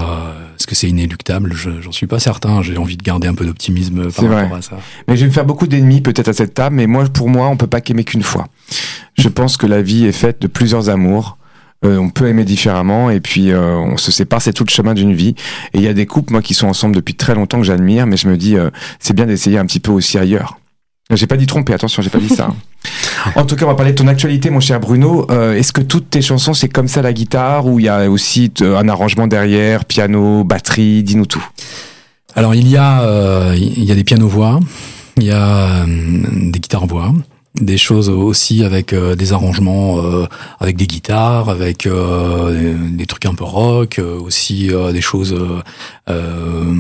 est-ce que c'est inéluctable? Je- J'en suis pas certain. J'ai envie de garder un peu d'optimisme par
C'est vrai.
rapport à ça.
Mais je vais me faire beaucoup d'ennemis peut-être à cette table, mais moi, pour moi, on peut pas qu'aimer qu'une fois. Je pense que la vie est faite de plusieurs amours. Euh, on peut aimer différemment et puis euh, on se sépare, c'est tout le chemin d'une vie. Et il y a des couples, moi, qui sont ensemble depuis très longtemps que j'admire, mais je me dis, euh, c'est bien d'essayer un petit peu aussi ailleurs. J'ai pas dit tromper, attention, j'ai pas dit ça. hein. (laughs) en tout cas, on va parler de ton actualité, mon cher Bruno. Euh, Est-ce que toutes tes chansons, c'est comme ça la guitare ou il y a aussi un arrangement derrière, piano, batterie, dis-nous tout?
Alors il y a euh, il y a des pianos voix, il y a euh, des guitares voix, des choses aussi avec euh, des arrangements euh, avec des guitares, avec euh, des, trucs un peu rock, euh, aussi euh, des choses euh,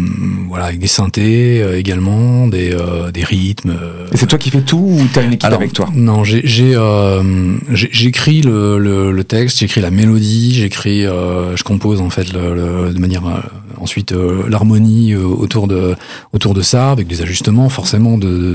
voilà avec des synthés euh, également, des euh, des rythmes.
Et c'est toi qui fais tout ou t'as une équipe
alors,
avec toi?
Non, j'ai euh, j'écris le, le, le texte, j'écris la mélodie, j'écris, euh, je compose en fait le, le- de manière euh, ensuite euh, l'harmonie euh, autour de autour de ça avec des ajustements forcément de, de,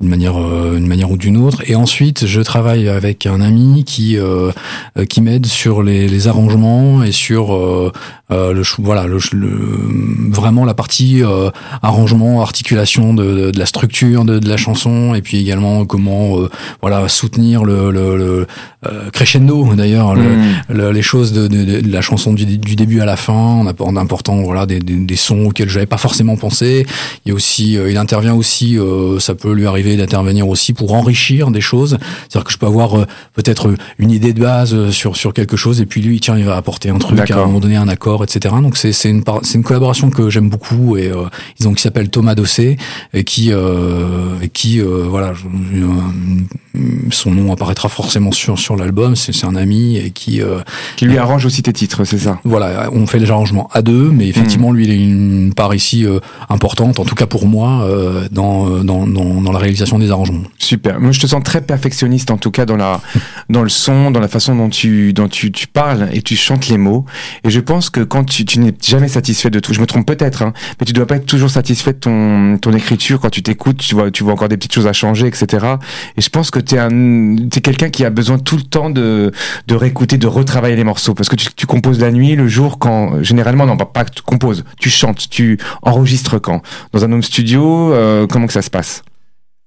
de- manière euh, une manière ou d'une autre. Et ensuite, je travaille avec un ami qui euh, euh, qui m'aide sur les, les arrangements et sur euh, le voilà le, le- vraiment la partie euh, arrangement, articulation de, de, de la structure de, de la chanson et puis également comment euh, voilà soutenir le, le, le, euh, crescendo d'ailleurs le-
Mm.
le- les choses de, de, de la chanson du, du début à la fin en en important voilà des, des, des sons auxquels j'avais pas forcément pensé. Il y a aussi euh, il intervient aussi euh, ça peut lui arriver d'intervenir aussi pour enrichir des choses. C'est-à-dire que je peux avoir euh, peut-être une idée de base sur sur quelque chose et puis lui tiens il va apporter un truc à un moment donné un accord etc donc c'est c'est une c'est une collaboration que j'aime beaucoup et euh, ils ont qui s'appelle Thomas Dossé et qui euh, et qui euh, voilà son nom apparaîtra forcément sur sur l'album c'est c'est un ami et qui
Qui lui arrange aussi tes titres, c'est ça?
Voilà, on fait les arrangements à deux, mais effectivement, lui, il a une part ici importante, en tout cas pour moi, dans, dans, dans, dans la réalisation des arrangements.
Super. Moi, je te sens très perfectionniste, en tout cas dans la, (laughs) dans le son, dans la façon dont tu, dont tu, tu parles et tu chantes les mots. Et je pense que quand tu, tu n'es jamais satisfait de tout, je me trompe peut-être, hein, mais tu dois pas être toujours satisfait de ton, ton écriture. Quand tu t'écoutes, tu vois, tu vois encore des petites choses à changer, etc. Et je pense que t'es un, t'es quelqu'un qui a besoin tout le temps de, de réécouter, de retravailler les morceaux, parce que tu, tu composes la nuit, le jour, quand généralement, non, pas que tu composes, tu chantes, tu enregistres quand dans un home studio. euh, comment que ça se passe?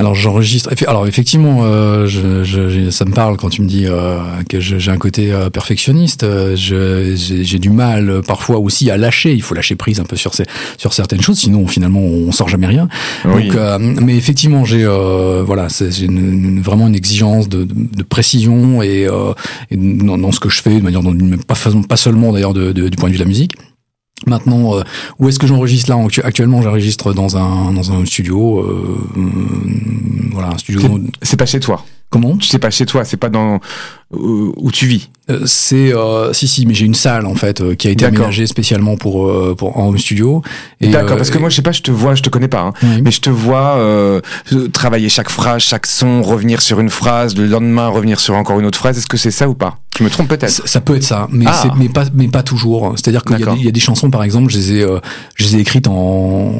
Alors j'enregistre. Alors effectivement, euh, je, je- ça me parle quand tu me dis euh, que j'ai un côté euh, perfectionniste. Euh, J'ai du mal euh, parfois aussi à lâcher. Il faut lâcher prise un peu sur ces, sur certaines choses, sinon finalement on sort jamais rien.
Oui.
Donc, euh, mais effectivement, j'ai euh, voilà, c'est- j'ai vraiment une exigence de, de, de précision et, euh, et dans, dans ce que je fais, de manière dont- pas, pas seulement d'ailleurs du point de vue de la musique. Maintenant, euh, où est-ce que j'enregistre là Actuellement, j'enregistre dans un dans un studio, euh, voilà, un studio.
C'est pas chez toi.
Comment
C'est pas chez toi, c'est pas dans où tu vis.
Euh, c'est euh, si si, mais j'ai une salle en fait euh, qui a été aménagée spécialement pour euh, pour en home studio.
D'accord, parce que moi je sais pas, je te vois, je te connais pas, hein, mais je te vois travailler chaque phrase, chaque son, revenir sur une phrase, le lendemain revenir sur encore une autre phrase. Est-ce que c'est ça ou pas? Je me trompe peut-être.
Ça, peut être ça, mais ah. mais pas mais pas toujours. C'est-à-dire qu'il y, y, a des chansons par exemple, je les ai je les ai écrites en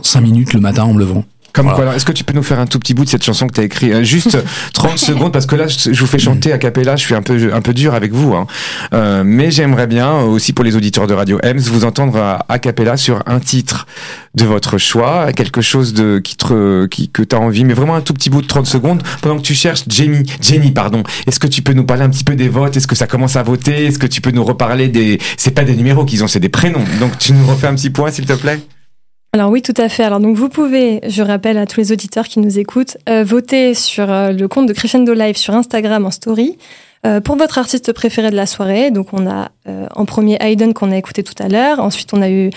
5 minutes le matin en me levant.
Comme quoi, est-ce que tu peux nous faire un tout petit bout de cette chanson que tu as écrite euh, Juste (laughs) 30 secondes, parce que là, je vous fais chanter à capella, je suis un peu, un peu dur avec vous. Hein. Euh, mais j'aimerais bien, aussi pour les auditeurs de Radio Ems, vous entendre à, a cappella sur un titre de votre choix, quelque chose de qui, te, qui que tu as envie, mais vraiment un tout petit bout de 30 secondes, pendant que tu cherches Jenny, Jenny, pardon. Est-ce que tu peux nous parler un petit peu des votes? Est-ce que ça commence à voter? Est-ce que tu peux nous reparler des... C'est pas des numéros qu'ils ont, c'est des prénoms. Donc tu nous refais un petit point, s'il te plaît?
Alors oui, tout à fait. Alors donc vous pouvez, je rappelle à tous les auditeurs qui nous écoutent, euh, voter sur euh, le compte de Crescendo Live sur Instagram en story euh, pour votre artiste préféré de la soirée. Donc on a en premier Hayden qu'on a écouté tout à l'heure, ensuite on a eu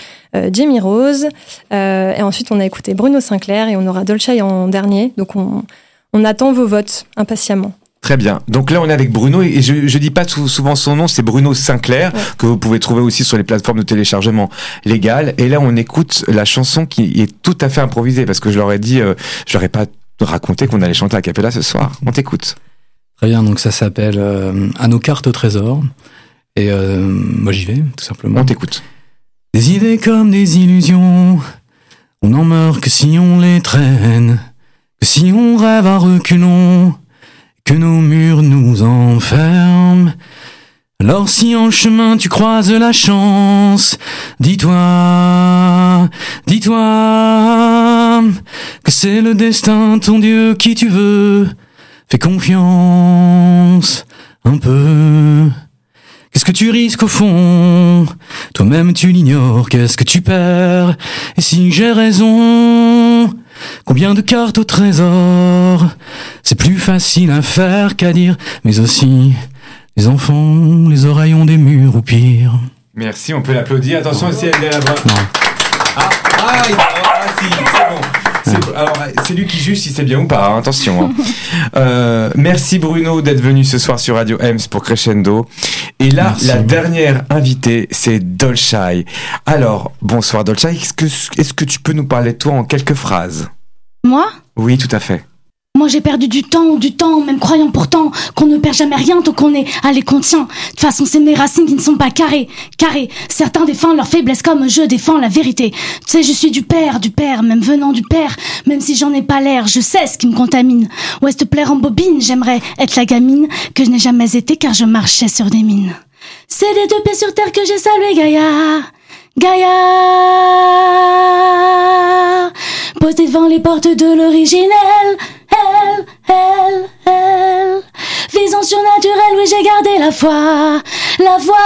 Jamie Rose et ensuite on a écouté Bruno Sinclair et on aura Dolce en dernier. Donc on, on attend vos votes impatiemment.
Très bien. Donc là, on est avec Bruno et je, je dis pas souvent son nom, c'est Bruno Sinclair que vous pouvez trouver aussi sur les plateformes de téléchargement légales. Et là, on écoute la chanson qui est tout à fait improvisée parce que je leur ai dit, euh, je leur ai pas raconté qu'on allait chanter à Capella ce soir. On t'écoute.
Très bien. Donc ça s'appelle euh, À nos cartes au trésor. Et euh, moi, j'y vais tout simplement.
On t'écoute.
Des idées comme des illusions. On n'en meurt que si on les traîne. Que si on rêve à reculons que nos murs nous enferment. Alors si en chemin tu croises la chance, dis-toi, dis-toi que c'est le destin, ton Dieu qui tu veux. Fais confiance un peu. Qu'est-ce que tu risques au fond? Toi-même tu l'ignores, qu'est-ce que tu perds? Et si j'ai raison Combien de cartes au trésor? C'est plus facile à faire qu'à dire, mais aussi les enfants, les oreilles ont des murs ou pire.
Merci, on peut l'applaudir. Attention si elle est là-bas. Ah, ah, ah, si, c'est bon. Alors, c'est lui qui juge si c'est bien ou pas, hein, attention. Hein. (laughs) Euh, merci Bruno d'être venu ce soir sur Radio Ems pour Crescendo. Et là, la dernière invitée, c'est Dolchai. Alors, bonsoir Dolchai, est-ce que, est-ce que tu peux nous parler de toi en quelques phrases?
Moi?
Oui, tout à fait.
Moi j'ai perdu du temps, du temps, même croyant pourtant qu'on ne perd jamais rien tant qu'on est à les contient. De toute façon c'est mes racines qui ne sont pas carrées, carrées. Certains défendent leur faiblesse comme je défends la vérité. Tu sais je suis du père, du père, même venant du père, même si j'en ai pas l'air, je sais ce qui me contamine. Ouais te plaire en bobine, j'aimerais être la gamine que je n'ai jamais été car je marchais sur des mines. C'est des deux pieds sur terre que j'ai salué Gaïa. Gaïa Posé devant les portes de l'originel elle, elle, elle. Vision surnaturelle, oui, j'ai gardé la foi, la voix.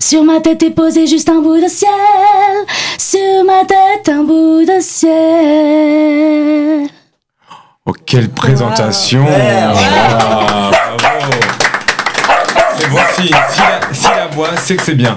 Sur ma tête est posé juste un bout de ciel. Sur ma tête, un bout de ciel.
Oh, quelle présentation! Si la, si la voix, c'est que c'est bien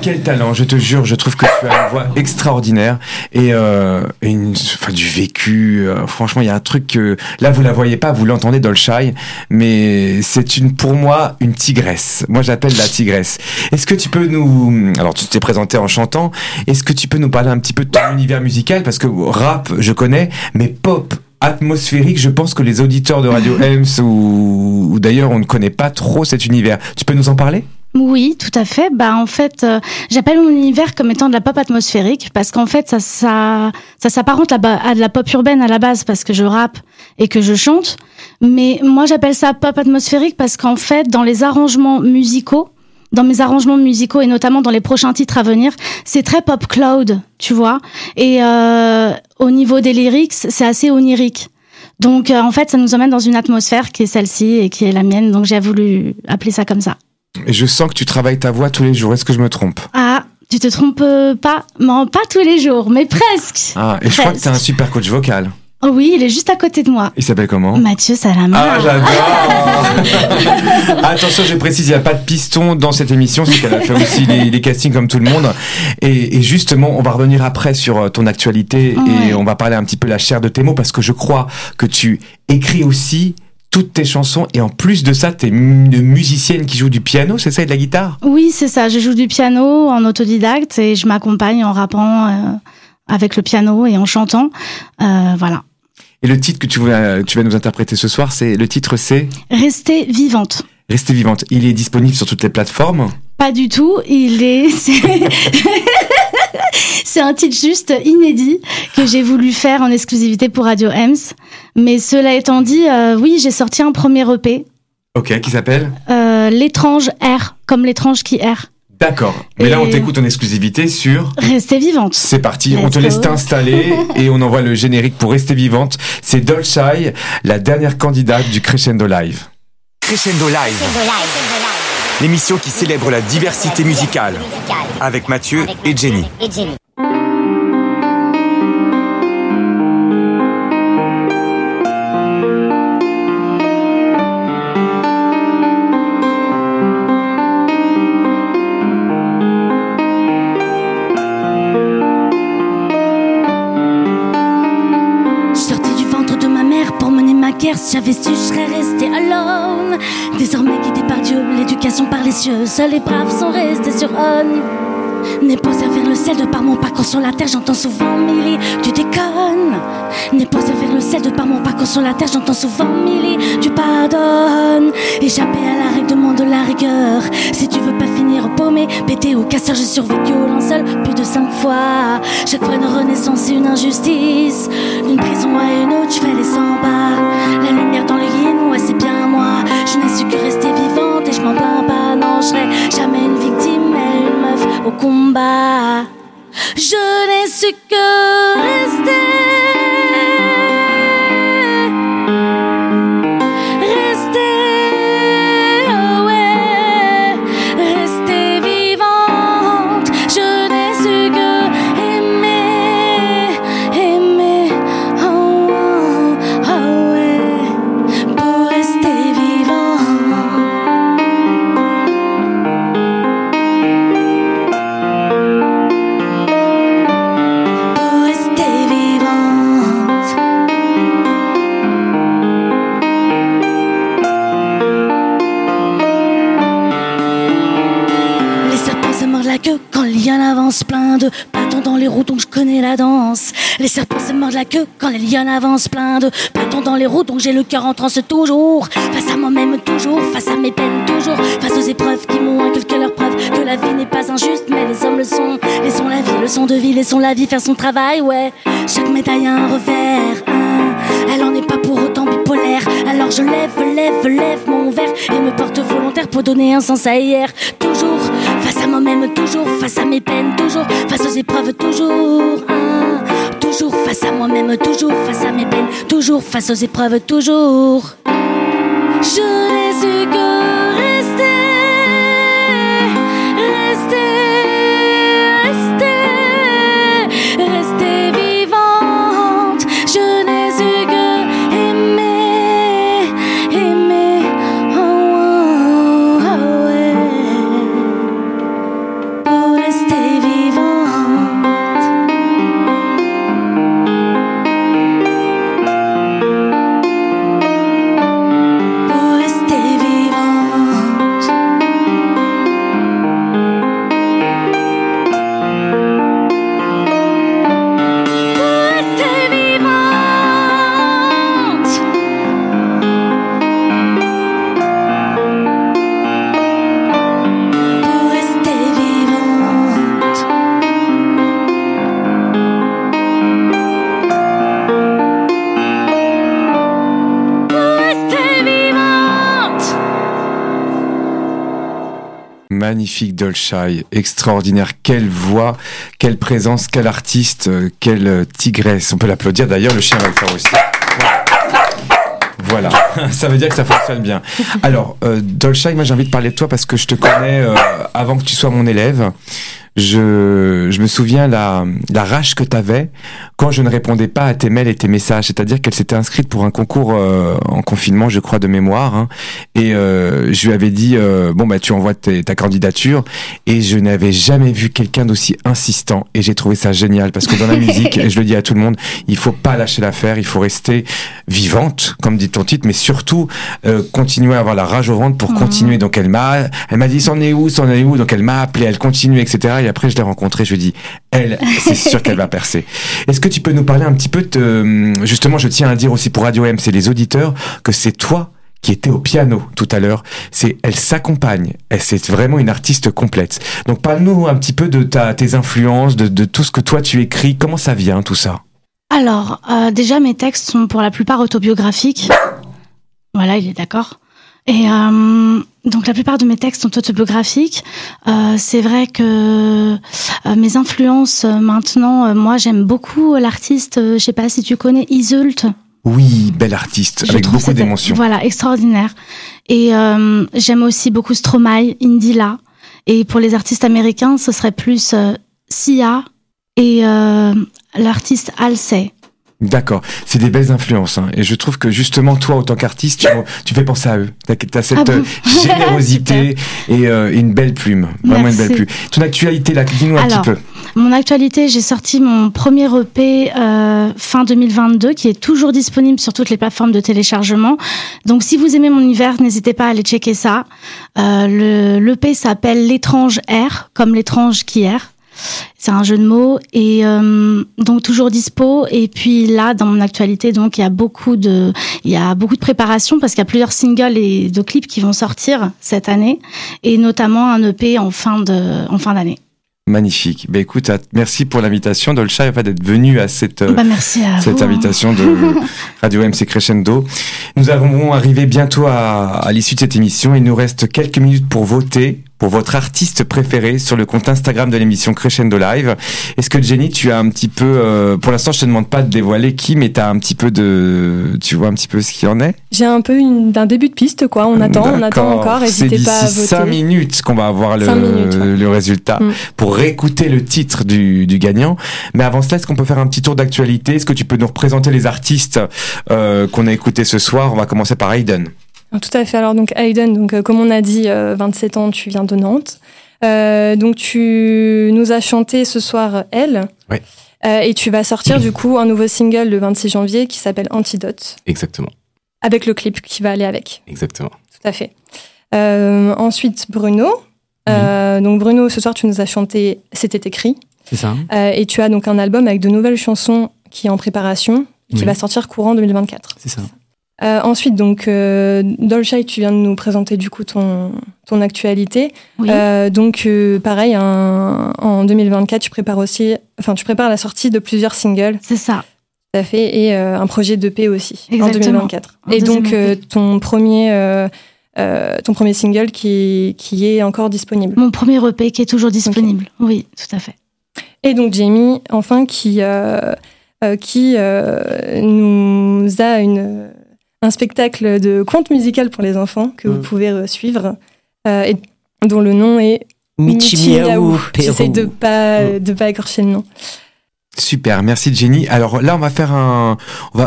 quel talent, je te jure, je trouve que tu as une voix extraordinaire et, euh, une, enfin, du vécu. Euh, franchement, il y a un truc que là vous la voyez pas, vous l'entendez dans le shy, mais c'est une pour moi une tigresse. Moi, j'appelle la tigresse. Est-ce que tu peux nous, alors tu t'es présenté en chantant, est-ce que tu peux nous parler un petit peu de ton univers musical? Parce que rap, je connais, mais pop atmosphérique, je pense que les auditeurs de Radio (laughs) Ems ou, ou d'ailleurs on ne connaît pas trop cet univers. Tu peux nous en parler?
Oui, tout à fait. Bah en fait, euh, j'appelle mon univers comme étant de la pop atmosphérique parce qu'en fait ça ça ça s'apparente à, à de la pop urbaine à la base parce que je rappe et que je chante. Mais moi j'appelle ça pop atmosphérique parce qu'en fait dans les arrangements musicaux, dans mes arrangements musicaux et notamment dans les prochains titres à venir, c'est très pop cloud, tu vois. Et euh, au niveau des lyrics, c'est assez onirique. Donc euh, en fait, ça nous emmène dans une atmosphère qui est celle-ci et qui est la mienne. Donc j'ai voulu appeler ça comme ça.
Et je sens que tu travailles ta voix tous les jours. Est-ce que je me trompe?
Ah, tu te trompes pas Non, pas tous les jours, mais presque.
Ah, et je crois que tu es un super coach vocal.
Oh oui, il est juste à côté de moi.
Il s'appelle comment
Mathieu Salama.
Ah, j'adore (laughs) Attention, je précise, il n'y a pas de piston dans cette émission, c'est qu'elle a fait aussi les, castings comme tout le monde. Et, justement, on va revenir après sur euh, ton actualité et on va parler un petit peu la chair de tes mots parce que je crois que tu écris aussi toutes tes chansons et en plus de ça, tu es une musicienne qui joue du piano, c'est ça, et de la guitare?
Oui, c'est ça. Je joue du piano en autodidacte et je m'accompagne en rappant. Euh, avec le piano et en chantant. Euh, voilà.
Et le titre que tu vas, tu vas nous interpréter ce soir, c'est le titre c'est?
Rester vivante.
Rester vivante. Il est disponible sur toutes les plateformes?
Pas du tout. Il est. (laughs) C'est un titre juste inédit que j'ai voulu faire en exclusivité pour Radio Ems. Mais cela étant dit, euh, oui, j'ai sorti un premier EP.
Ok, qui s'appelle?
Euh, L'étrange R, comme l'étrange qui erre.
D'accord. Mais là, on t'écoute en exclusivité sur.
Rester vivante.
C'est parti. on te laisse t'installer (laughs) et on envoie le générique pour Rester vivante. C'est Dolchai, la dernière candidate du Crescendo Live.
Crescendo Live. L'émission qui célèbre la diversité musicale. Avec Mathieu et Jenny.
J'avais su, je serais resté alone. Désormais guidé par Dieu, l'éducation par les cieux, seuls les braves sont restés sur on. N'est pas servir le sel de par mon parcours sur la terre, j'entends souvent Milly, tu déconnes. N'est pas servir le sel de par mon parcours sur la terre, j'entends souvent Milly, tu pardonnes. Échapper à la règle demande de la rigueur. Si tu veux pas finir paumé, pété ou casseur, j'ai survécu au linceul plus de cinq fois. Chaque fois une renaissance, c'est une injustice. D'une prison à une autre, je fais les 100 pas. La lumière dans les yin, c'est bien moi. Je n'ai su que rester vivante et je m'en plains pas. Non, je jamais une meuf au combat. Je n'ai su que rester. Les serpents se mordent la queue quand les lions avancent plein de bâtons dans les roues, donc j'ai le cœur en transe toujours. Face à moi-même toujours, face à mes peines toujours, face aux épreuves qui m'ont inculqué leur preuve que la vie n'est pas injuste, mais les hommes le sont. Laissons la vie, leçon de vie, laissons la vie faire son travail, ouais. Chaque médaille a un revers, elle en est pas pour autant bipolaire. Alors je lève, lève, lève mon verre et me porte volontaire pour donner un sens à hier. Toujours face à moi-même, toujours face à mes peines, toujours face aux épreuves, toujours. Hein. Toujours face à moi-même, toujours face à mes peines, toujours face aux épreuves, toujours.
Magnifique Dolchai, extraordinaire. Quelle voix, quelle présence, quel artiste, euh, quelle tigresse. On peut l'applaudir d'ailleurs, le chien va le faire aussi. Voilà, (laughs) ça veut dire que ça fonctionne bien. Alors, euh, Dolchai, moi j'ai envie de parler de toi parce que je te connais euh, avant que tu sois mon élève. Je, je me souviens la, la rage que tu avais quand je ne répondais pas à tes mails et tes messages. C'est-à-dire qu'elle s'était inscrite pour un concours euh, en confinement, je crois, de mémoire. Hein, et euh, je lui avais dit, euh, bon, bah, tu envoies ta candidature. Et je n'avais jamais vu quelqu'un d'aussi insistant. Et j'ai trouvé ça génial parce que dans la musique, (laughs) et je le dis à tout le monde, il faut pas lâcher l'affaire, il faut rester vivante, comme dit ton titre, mais surtout continuer à avoir la rage au ventre pour mhm. continuer. Donc elle m'a, elle m'a dit, c'en est où, c'en est où? Donc elle m'a appelé, elle continue, etc. Et après, je l'ai rencontrée, je lui ai dit, elle, c'est sûr qu'elle va percer. Est-ce que tu peux nous parler un petit peu de, justement, je tiens à dire aussi pour Radio M, c'est les auditeurs, que c'est toi qui étais au piano tout à l'heure. C'est, elle s'accompagne. Elle, c'est vraiment une artiste complète. Donc, parle-nous un petit peu de ta, tes influences, de, tout ce que toi tu écris. Comment ça vient, tout ça?
Alors, euh, déjà, mes textes sont pour la plupart autobiographiques. Voilà, il est d'accord. Et euh, donc la plupart de mes textes sont autobiographiques. Euh, c'est vrai que euh, mes influences euh, maintenant, moi j'aime beaucoup l'artiste. je sais pas si tu connais Isult.
Oui, bel artiste avec beaucoup d'émotions.
Voilà, extraordinaire. Et j'aime aussi beaucoup Stromae, Indila. Et pour les artistes américains, ce serait plus Sia et l'artiste Halsey.
D'accord, c'est des belles influences. Hein. Et je trouve que justement, toi, en tant qu'artiste, tu, tu, fais penser à eux. Tu as, cette ah euh, générosité (laughs) et euh, une belle plume. Vraiment une belle plume. Ton actualité, là, dis-nous un petit peu.
Mon actualité, j'ai sorti mon premier EP euh, fin 2022 qui est toujours disponible sur toutes les plateformes de téléchargement. Donc si vous aimez mon univers, n'hésitez pas à aller checker ça. Euh, L'EP s'appelle L'étrange air, comme l'étrange qui erre. C'est un jeu de mots et euh, donc toujours dispo. Et puis là, dans mon actualité, donc il y a beaucoup de, il y a beaucoup de préparation parce qu'il y a plusieurs singles et de clips qui vont sortir cette année et notamment un EP en fin de, en fin d'année.
Magnifique. Ben écoute, merci pour l'invitation, Dolcha, d'être venu à cette
bah merci à
cette invitation de (laughs) Radio MC Crescendo. Nous allons arriver bientôt à, à l'issue de cette émission. Il nous reste quelques minutes pour voter pour votre artiste préféré sur le compte Instagram de l'émission Crescendo Live. Est-ce que Jenny, tu as un petit peu, euh, pour l'instant, je te demande pas de dévoiler qui, mais tu as un petit peu de, tu vois un petit peu ce qu'il en est?
J'ai un peu d'un début de piste, quoi. On attend, on attend encore. N'hésitez pas à voter.
5 minutes qu'on va avoir le, le résultat mm. pour réécouter le titre du, du gagnant. Mais avant cela, est-ce qu'on peut faire un petit tour d'actualité? Est-ce que tu peux nous représenter les artistes euh, qu'on a écoutés ce soir? On va commencer par Aiden.
Tout à fait. Alors donc Hayden, donc euh, comme on a dit, 27 euh, ans, tu viens de Nantes. Euh, donc tu nous as chanté ce soir Elle.
Oui.
et tu vas sortir du coup un nouveau single le 26 janvier qui s'appelle Antidote.
Exactement.
Avec le clip qui va aller avec.
Exactement.
Tout à fait. ensuite Bruno. donc Bruno, ce soir tu nous as chanté C'était écrit.
C'est ça.
et tu as donc un album avec de nouvelles chansons qui est en préparation, qui va sortir courant 2024.
C'est ça.
Euh, ensuite, donc, euh, Dolchai, tu viens de nous présenter du coup ton, ton actualité. Euh, donc, euh, pareil, en 2024, tu prépares aussi, enfin, tu prépares la sortie de plusieurs singles.
C'est ça.
Tout à fait, et un projet d'EP aussi en 2024. et donc, ton premier. ton premier single qui, qui est encore disponible.
Mon premier EP qui est toujours disponible, oui, tout à fait.
Et donc Jamie, enfin, qui, qui nous a une, un spectacle de conte musical pour les enfants que vous mm. pouvez euh, suivre euh, et dont le nom est
Michi
J'essaie de pas mm. de pas écorcher le nom.
Super, merci Jenny. Alors là, on va faire un.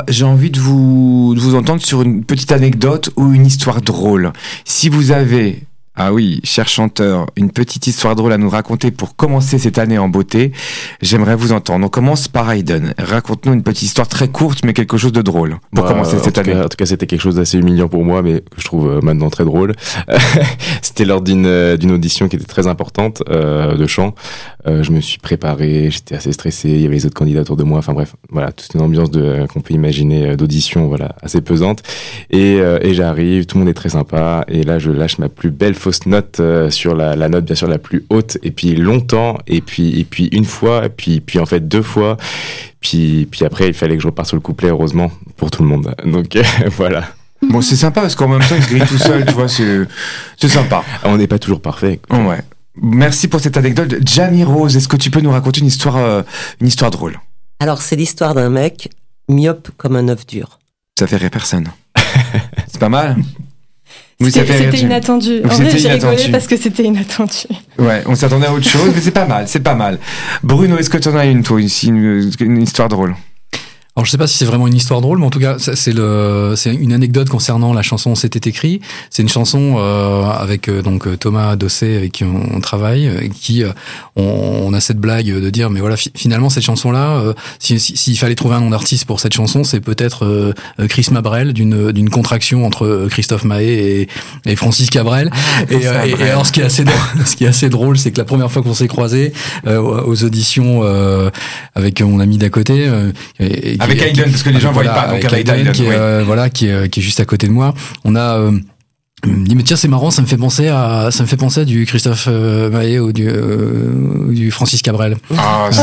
J'ai envie de vous, de vous entendre sur une petite anecdote ou une histoire drôle. Si vous avez ah oui, cher chanteur, une petite histoire drôle à nous raconter pour commencer cette année en beauté. J'aimerais vous entendre. On commence par Hayden. Raconte-nous une petite histoire très courte, mais quelque chose de drôle pour bah, commencer cette année.
en tout cas, c'était quelque chose d'assez humiliant pour moi, mais que je trouve euh, maintenant très drôle. (laughs) c'était lors d'une euh, d'une audition qui était très importante euh, de chant. Euh, je me suis préparé, j'étais assez stressé. Il y avait les autres candidats autour de moi. Enfin bref, voilà, toute une ambiance de qu'on peut imaginer d'audition, voilà, assez pesante. Et, et j'arrive, tout le monde est très sympa. Et là, je lâche ma plus belle fausse note euh, sur la, la, note bien sûr la plus haute et puis longtemps et puis et puis une fois et puis puis en fait deux fois puis puis après il fallait que je reparte sur le couplet heureusement pour tout le monde. (laughs) Donc (laughs) voilà.
Bon c'est sympa parce qu'en même temps il se grille tout seul tu vois c'est c'est sympa.
On n'est pas toujours parfait
ouais. Merci pour cette anecdote. Jamie Rose est-ce que tu peux nous raconter une histoire euh, une histoire drôle?
Alors c'est l'histoire d'un mec myope comme un œuf dur.
Ça fait rire personne. (laughs) C'est pas mal
C'était inattendu. En vrai, j'ai rigolé parce que c'était inattendu.
Ouais, on s'attendait à autre chose, mais c'est pas mal, c'est pas mal. Bruno, est-ce que tu en as une, toi, une, une histoire drôle?
Alors je sais pas si c'est vraiment une histoire drôle, mais en tout cas c'est le c'est une anecdote concernant la chanson C'était écrit. C'est une chanson euh, avec euh, donc Thomas Dossé avec qui on, travaille, euh, qui euh, on, a cette blague de dire mais voilà finalement cette chanson là, s'il si, fallait trouver un nom d'artiste pour cette chanson, c'est peut-être Chris Mabrel d'une d'une contraction entre Christophe Mahé et, et Francis Cabrel. Ah, et, et, alors ce qui est assez drôle, (laughs) ce qui est assez drôle, c'est que la première fois qu'on s'est croisés aux auditions avec mon ami d'à côté.
Et, avec Aiden, parce que les gens ne voient pas. Donc avec Aiden,
qui, est, voilà, qui, est, qui est juste à côté de moi. On a euh, il me dit mais tiens c'est marrant ça me fait penser à ça me fait penser à du Christophe euh, Maé ou du, euh, du Francis Cabrel.
Ah, je,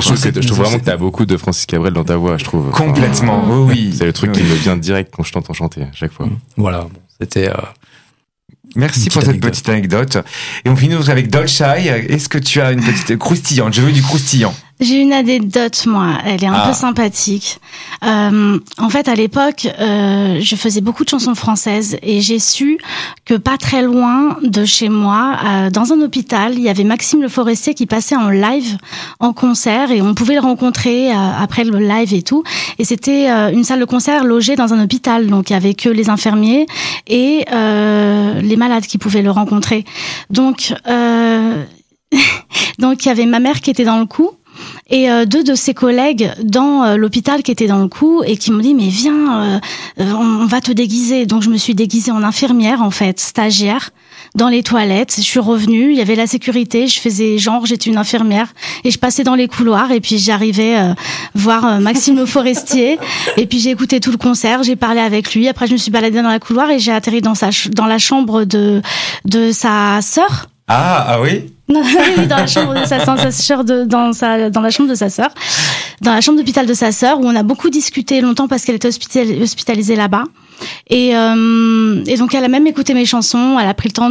trouve, je trouve vraiment que tu as beaucoup de Francis Cabrel dans ta voix je trouve.
Complètement oui.
C'est le truc qui me vient direct quand je t'entends chanter à chaque fois.
Voilà c'était. Euh,
Merci pour cette petite anecdote. Et on finit avec Dolchai. Est-ce que tu as une petite croustillante? Je veux du croustillant.
J'ai une anecdote, moi. Elle est un peu ah. sympathique. Euh, en fait, à l'époque, euh, je faisais beaucoup de chansons françaises et j'ai su que pas très loin de chez moi, euh, dans un hôpital, il y avait Maxime Le Forestier qui passait en live, en concert, et on pouvait le rencontrer euh, après le live et tout. Et c'était euh, une salle de concert logée dans un hôpital, donc il y avait que les infirmiers et les malades qui pouvaient le rencontrer. Donc (laughs) donc il y avait ma mère qui était dans le coup et euh, deux de ses collègues dans euh, l'hôpital qui étaient dans le coup et qui m'ont dit mais viens euh, on, va te déguiser. Donc je me suis déguisée en infirmière en fait stagiaire dans les toilettes. Je suis revenue il y avait la sécurité je faisais genre j'étais une infirmière. Et je passais dans les couloirs et puis j'arrivais voir Maxime Forestier. Et puis j'ai écouté tout le concert j'ai parlé avec lui. Après je me suis baladée dans la couloir et j'ai atterri dans sa dans la chambre de de sa sœur.
Ah ah oui?
Oui, dans la chambre de sa, sœur, de, dans sa, dans la chambre de sa sœur, dans la chambre d'hôpital de sa sœur, où on a beaucoup discuté longtemps parce qu'elle était hospitalisée là-bas. Et, euh, et donc elle a même écouté mes chansons, elle a pris le temps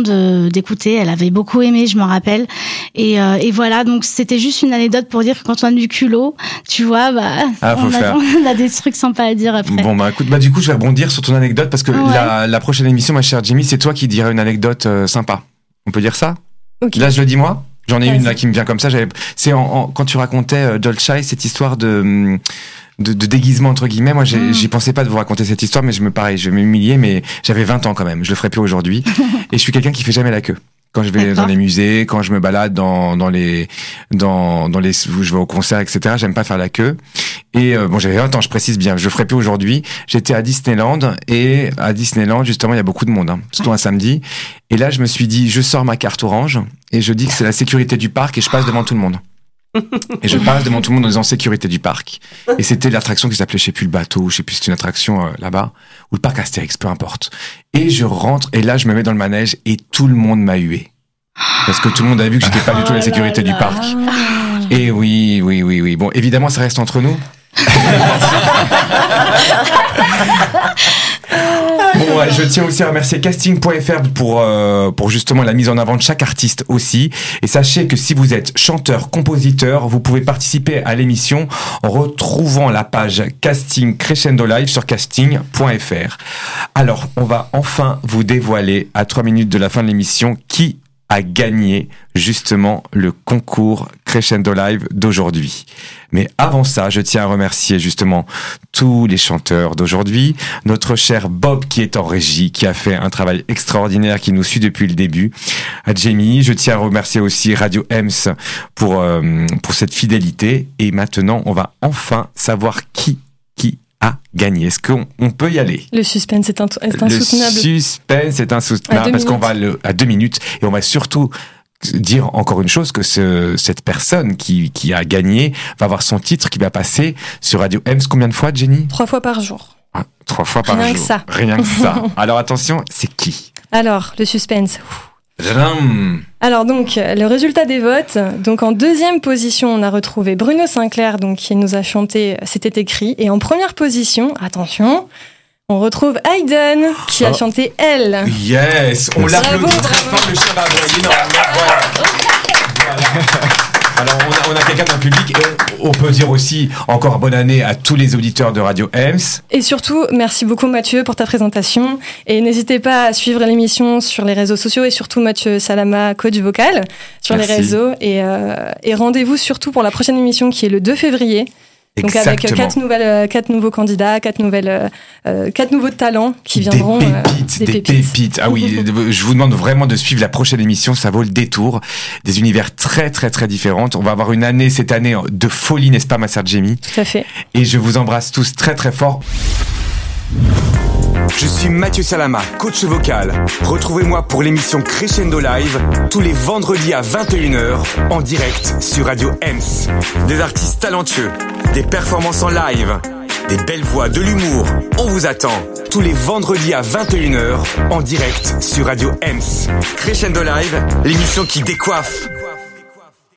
d'écouter, elle avait beaucoup aimé, je me rappelle. Et, euh, et voilà, donc c'était juste une anecdote pour dire que quand on a du culot, tu vois, bah, ah, on, a, (laughs) on, a, des trucs sympas à dire après.
Bon bah écoute, bah du coup je vais rebondir sur ton anecdote parce que la, la, prochaine émission, ma chère Jimmy, c'est toi qui diras une anecdote euh, sympa. On peut dire ça? Là, je le dis moi. J'en ai une là qui me vient comme ça. C'est en, quand tu racontais euh, Dolchai cette histoire de, de, de déguisement entre guillemets. Moi, mm. j'y pensais pas de vous raconter cette histoire, mais je me pareil, je vais m'humilier, mais j'avais 20 ans quand même. Je le ferai plus aujourd'hui. (laughs) et je suis quelqu'un qui fait jamais la queue quand je vais dans les musées, quand je me balade dans, dans les dans dans les je vais au concert, etc. J'aime pas faire la queue. Et euh, bon, j'avais 20 ans, je précise bien, je ferai plus aujourd'hui. J'étais à Disneyland et à Disneyland justement, il y a beaucoup de monde, hein, surtout un samedi. Et là, je me suis dit, je sors ma carte orange et je dis que c'est la sécurité du parc et je passe devant tout le monde. (laughs) Et je passe devant tout le monde en disant sécurité du parc. Et c'était l'attraction qui s'appelait, je sais plus, le bateau, je sais plus, c'est une attraction euh, là-bas, ou le parc Astérix, peu importe. Et je rentre, et là, je me mets dans le manège, et tout le monde m'a hué. Parce que tout le monde a vu que j'étais pas du tout la sécurité du parc. Et oui, oui, oui, oui. Bon, évidemment, ça reste entre nous. (laughs) bon, je tiens aussi à remercier casting.fr pour euh, pour justement la mise en avant de chaque artiste aussi. Et sachez que si vous êtes chanteur, compositeur, vous pouvez participer à l'émission en retrouvant la page casting crescendo live sur casting.fr. Alors, on va enfin vous dévoiler à trois minutes de la fin de l'émission qui a gagné justement le concours Crescendo Live d'aujourd'hui. Mais avant ça, je tiens à remercier justement tous les chanteurs d'aujourd'hui, notre cher Bob qui est en régie, qui a fait un travail extraordinaire, qui nous suit depuis le début, à Jamie. Je tiens à remercier aussi Radio Ems pour, euh, pour cette fidélité. Et maintenant, on va enfin savoir qui a gagné. Est-ce qu'on on peut y aller?
Le suspense est, insoutenable. Le
suspense est insoutenable parce qu'on va le, à deux minutes et on va surtout dire encore une chose que ce, cette personne qui, qui a gagné va avoir son titre qui va passer sur Radio Ems combien de fois, Jenny?
Trois fois par jour.
Ah, trois fois par jour.
Rien que ça.
Rien que ça. (laughs) Alors attention, c'est qui?
Alors, le suspense. Alors donc le résultat des votes. Donc en deuxième position, on a retrouvé Bruno Sinclair, donc qui nous a chanté C'était écrit, et en première position, attention, on retrouve Hayden qui a oh. chanté Elle.
Yes, on l'applaudit très fort, le chien va voilà. Alors, on a, on a quelqu'un dans le public et on peut dire aussi encore bonne année à tous les auditeurs de Radio EMS.
Et surtout, merci beaucoup Mathieu pour ta présentation. Et n'hésitez pas à suivre l'émission sur les réseaux sociaux et surtout Mathieu Salama, coach vocal, sur les réseaux. Et, euh, et rendez-vous surtout pour la prochaine émission qui est le 2 février. Donc avec euh, quatre nouvelles, euh, quatre nouveaux candidats, quatre nouvelles, euh, euh quatre nouveaux talents qui viendront.
Des pépites, des, pépites. Ah oui, (laughs) je vous demande vraiment de suivre la prochaine émission, ça vaut le détour. Des univers très très très différents. On va avoir une année cette année de folie, n'est-ce pas, ma sœur Jamie?
Tout à fait.
Et je vous embrasse tous très très fort.
Je suis Mathieu Salama, coach vocal. Retrouvez-moi pour l'émission Crescendo Live tous les vendredis à 21h en direct sur Radio Ems. Des artistes talentueux, des performances en live, des belles voix, de l'humour. On vous attend tous les vendredis à 21h en direct sur Radio Ems. Crescendo Live, l'émission qui décoiffe.